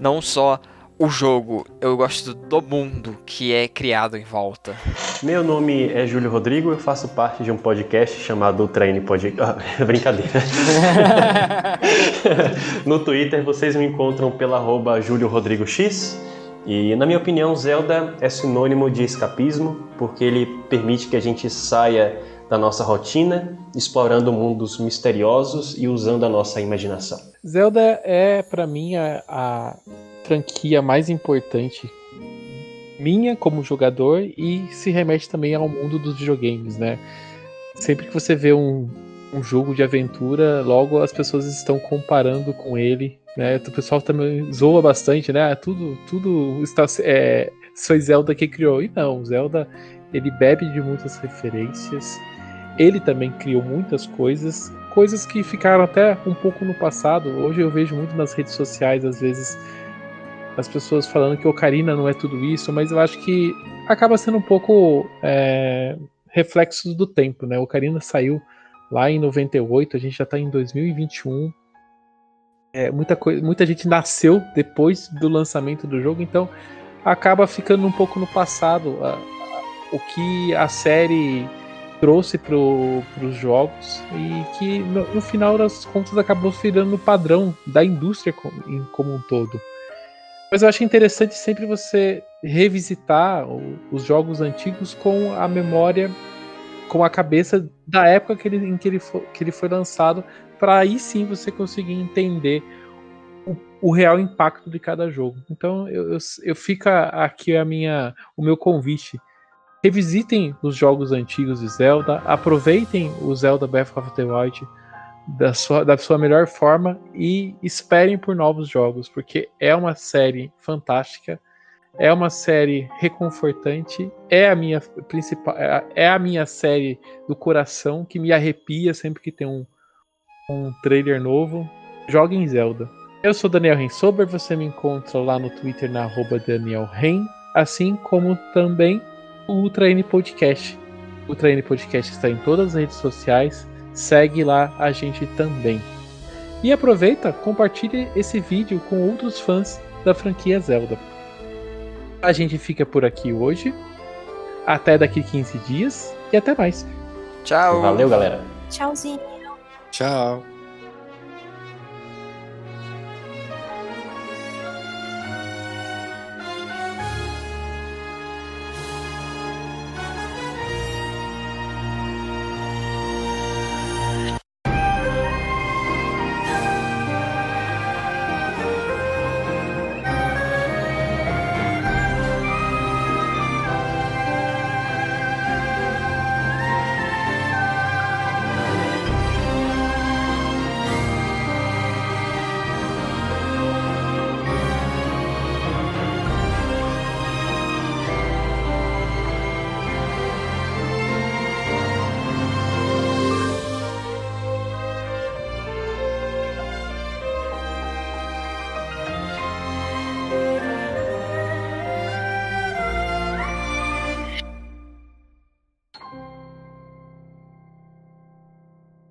não só o jogo, eu gosto do mundo que é criado em volta. Meu nome é Júlio Rodrigo, eu faço parte de um podcast chamado Treine Podcast. Ah, brincadeira. no Twitter vocês me encontram pela arroba Júlio Rodrigo X. E na minha opinião, Zelda é sinônimo de escapismo, porque ele permite que a gente saia da nossa rotina, explorando mundos misteriosos e usando a nossa imaginação. Zelda é para mim a, a franquia mais importante minha como jogador e se remete também ao mundo dos videogames, né? Sempre que você vê um, um jogo de aventura, logo as pessoas estão comparando com ele né? O pessoal também zoa bastante, né? Ah, tudo, tudo está, é, foi Zelda que criou. E não, Zelda ele bebe de muitas referências. Ele também criou muitas coisas, coisas que ficaram até um pouco no passado. Hoje eu vejo muito nas redes sociais, às vezes, as pessoas falando que Ocarina não é tudo isso, mas eu acho que acaba sendo um pouco é, reflexo do tempo, né? Ocarina saiu lá em 98, a gente já está em 2021 é, muita, coisa, muita gente nasceu depois do lançamento do jogo, então acaba ficando um pouco no passado a, a, o que a série trouxe para os jogos e que no, no, final das contas acabou virando o padrão da indústria como, um todo. Mas eu acho interessante sempre você revisitar os jogos antigos com a memória, com a cabeça da época que ele, em que ele, for, que ele foi lançado, para aí sim você conseguir entender o, o, real impacto de cada jogo. Então eu, eu, eu fica aqui a minha, o meu convite. Revisitem os jogos antigos de Zelda, aproveitem o Zelda Breath of the Wild da sua, da sua melhor forma e esperem por novos jogos, porque é uma série fantástica, é uma série reconfortante, é a minha principal, é, é a minha série do coração que me arrepia sempre que tem um, um trailer novo, joguem Zelda. Eu sou Daniel Rensober, você me encontra lá no Twitter na arroba Daniel Ren, assim como também o Ultra N Podcast. O Ultra N Podcast está em todas as redes sociais, segue lá a gente também. E aproveita, compartilhe esse vídeo com outros fãs da franquia Zelda. A gente fica por aqui hoje. Até daqui 15 dias e até mais. Tchau. Valeu, galera. Tchauzinho. Tchau.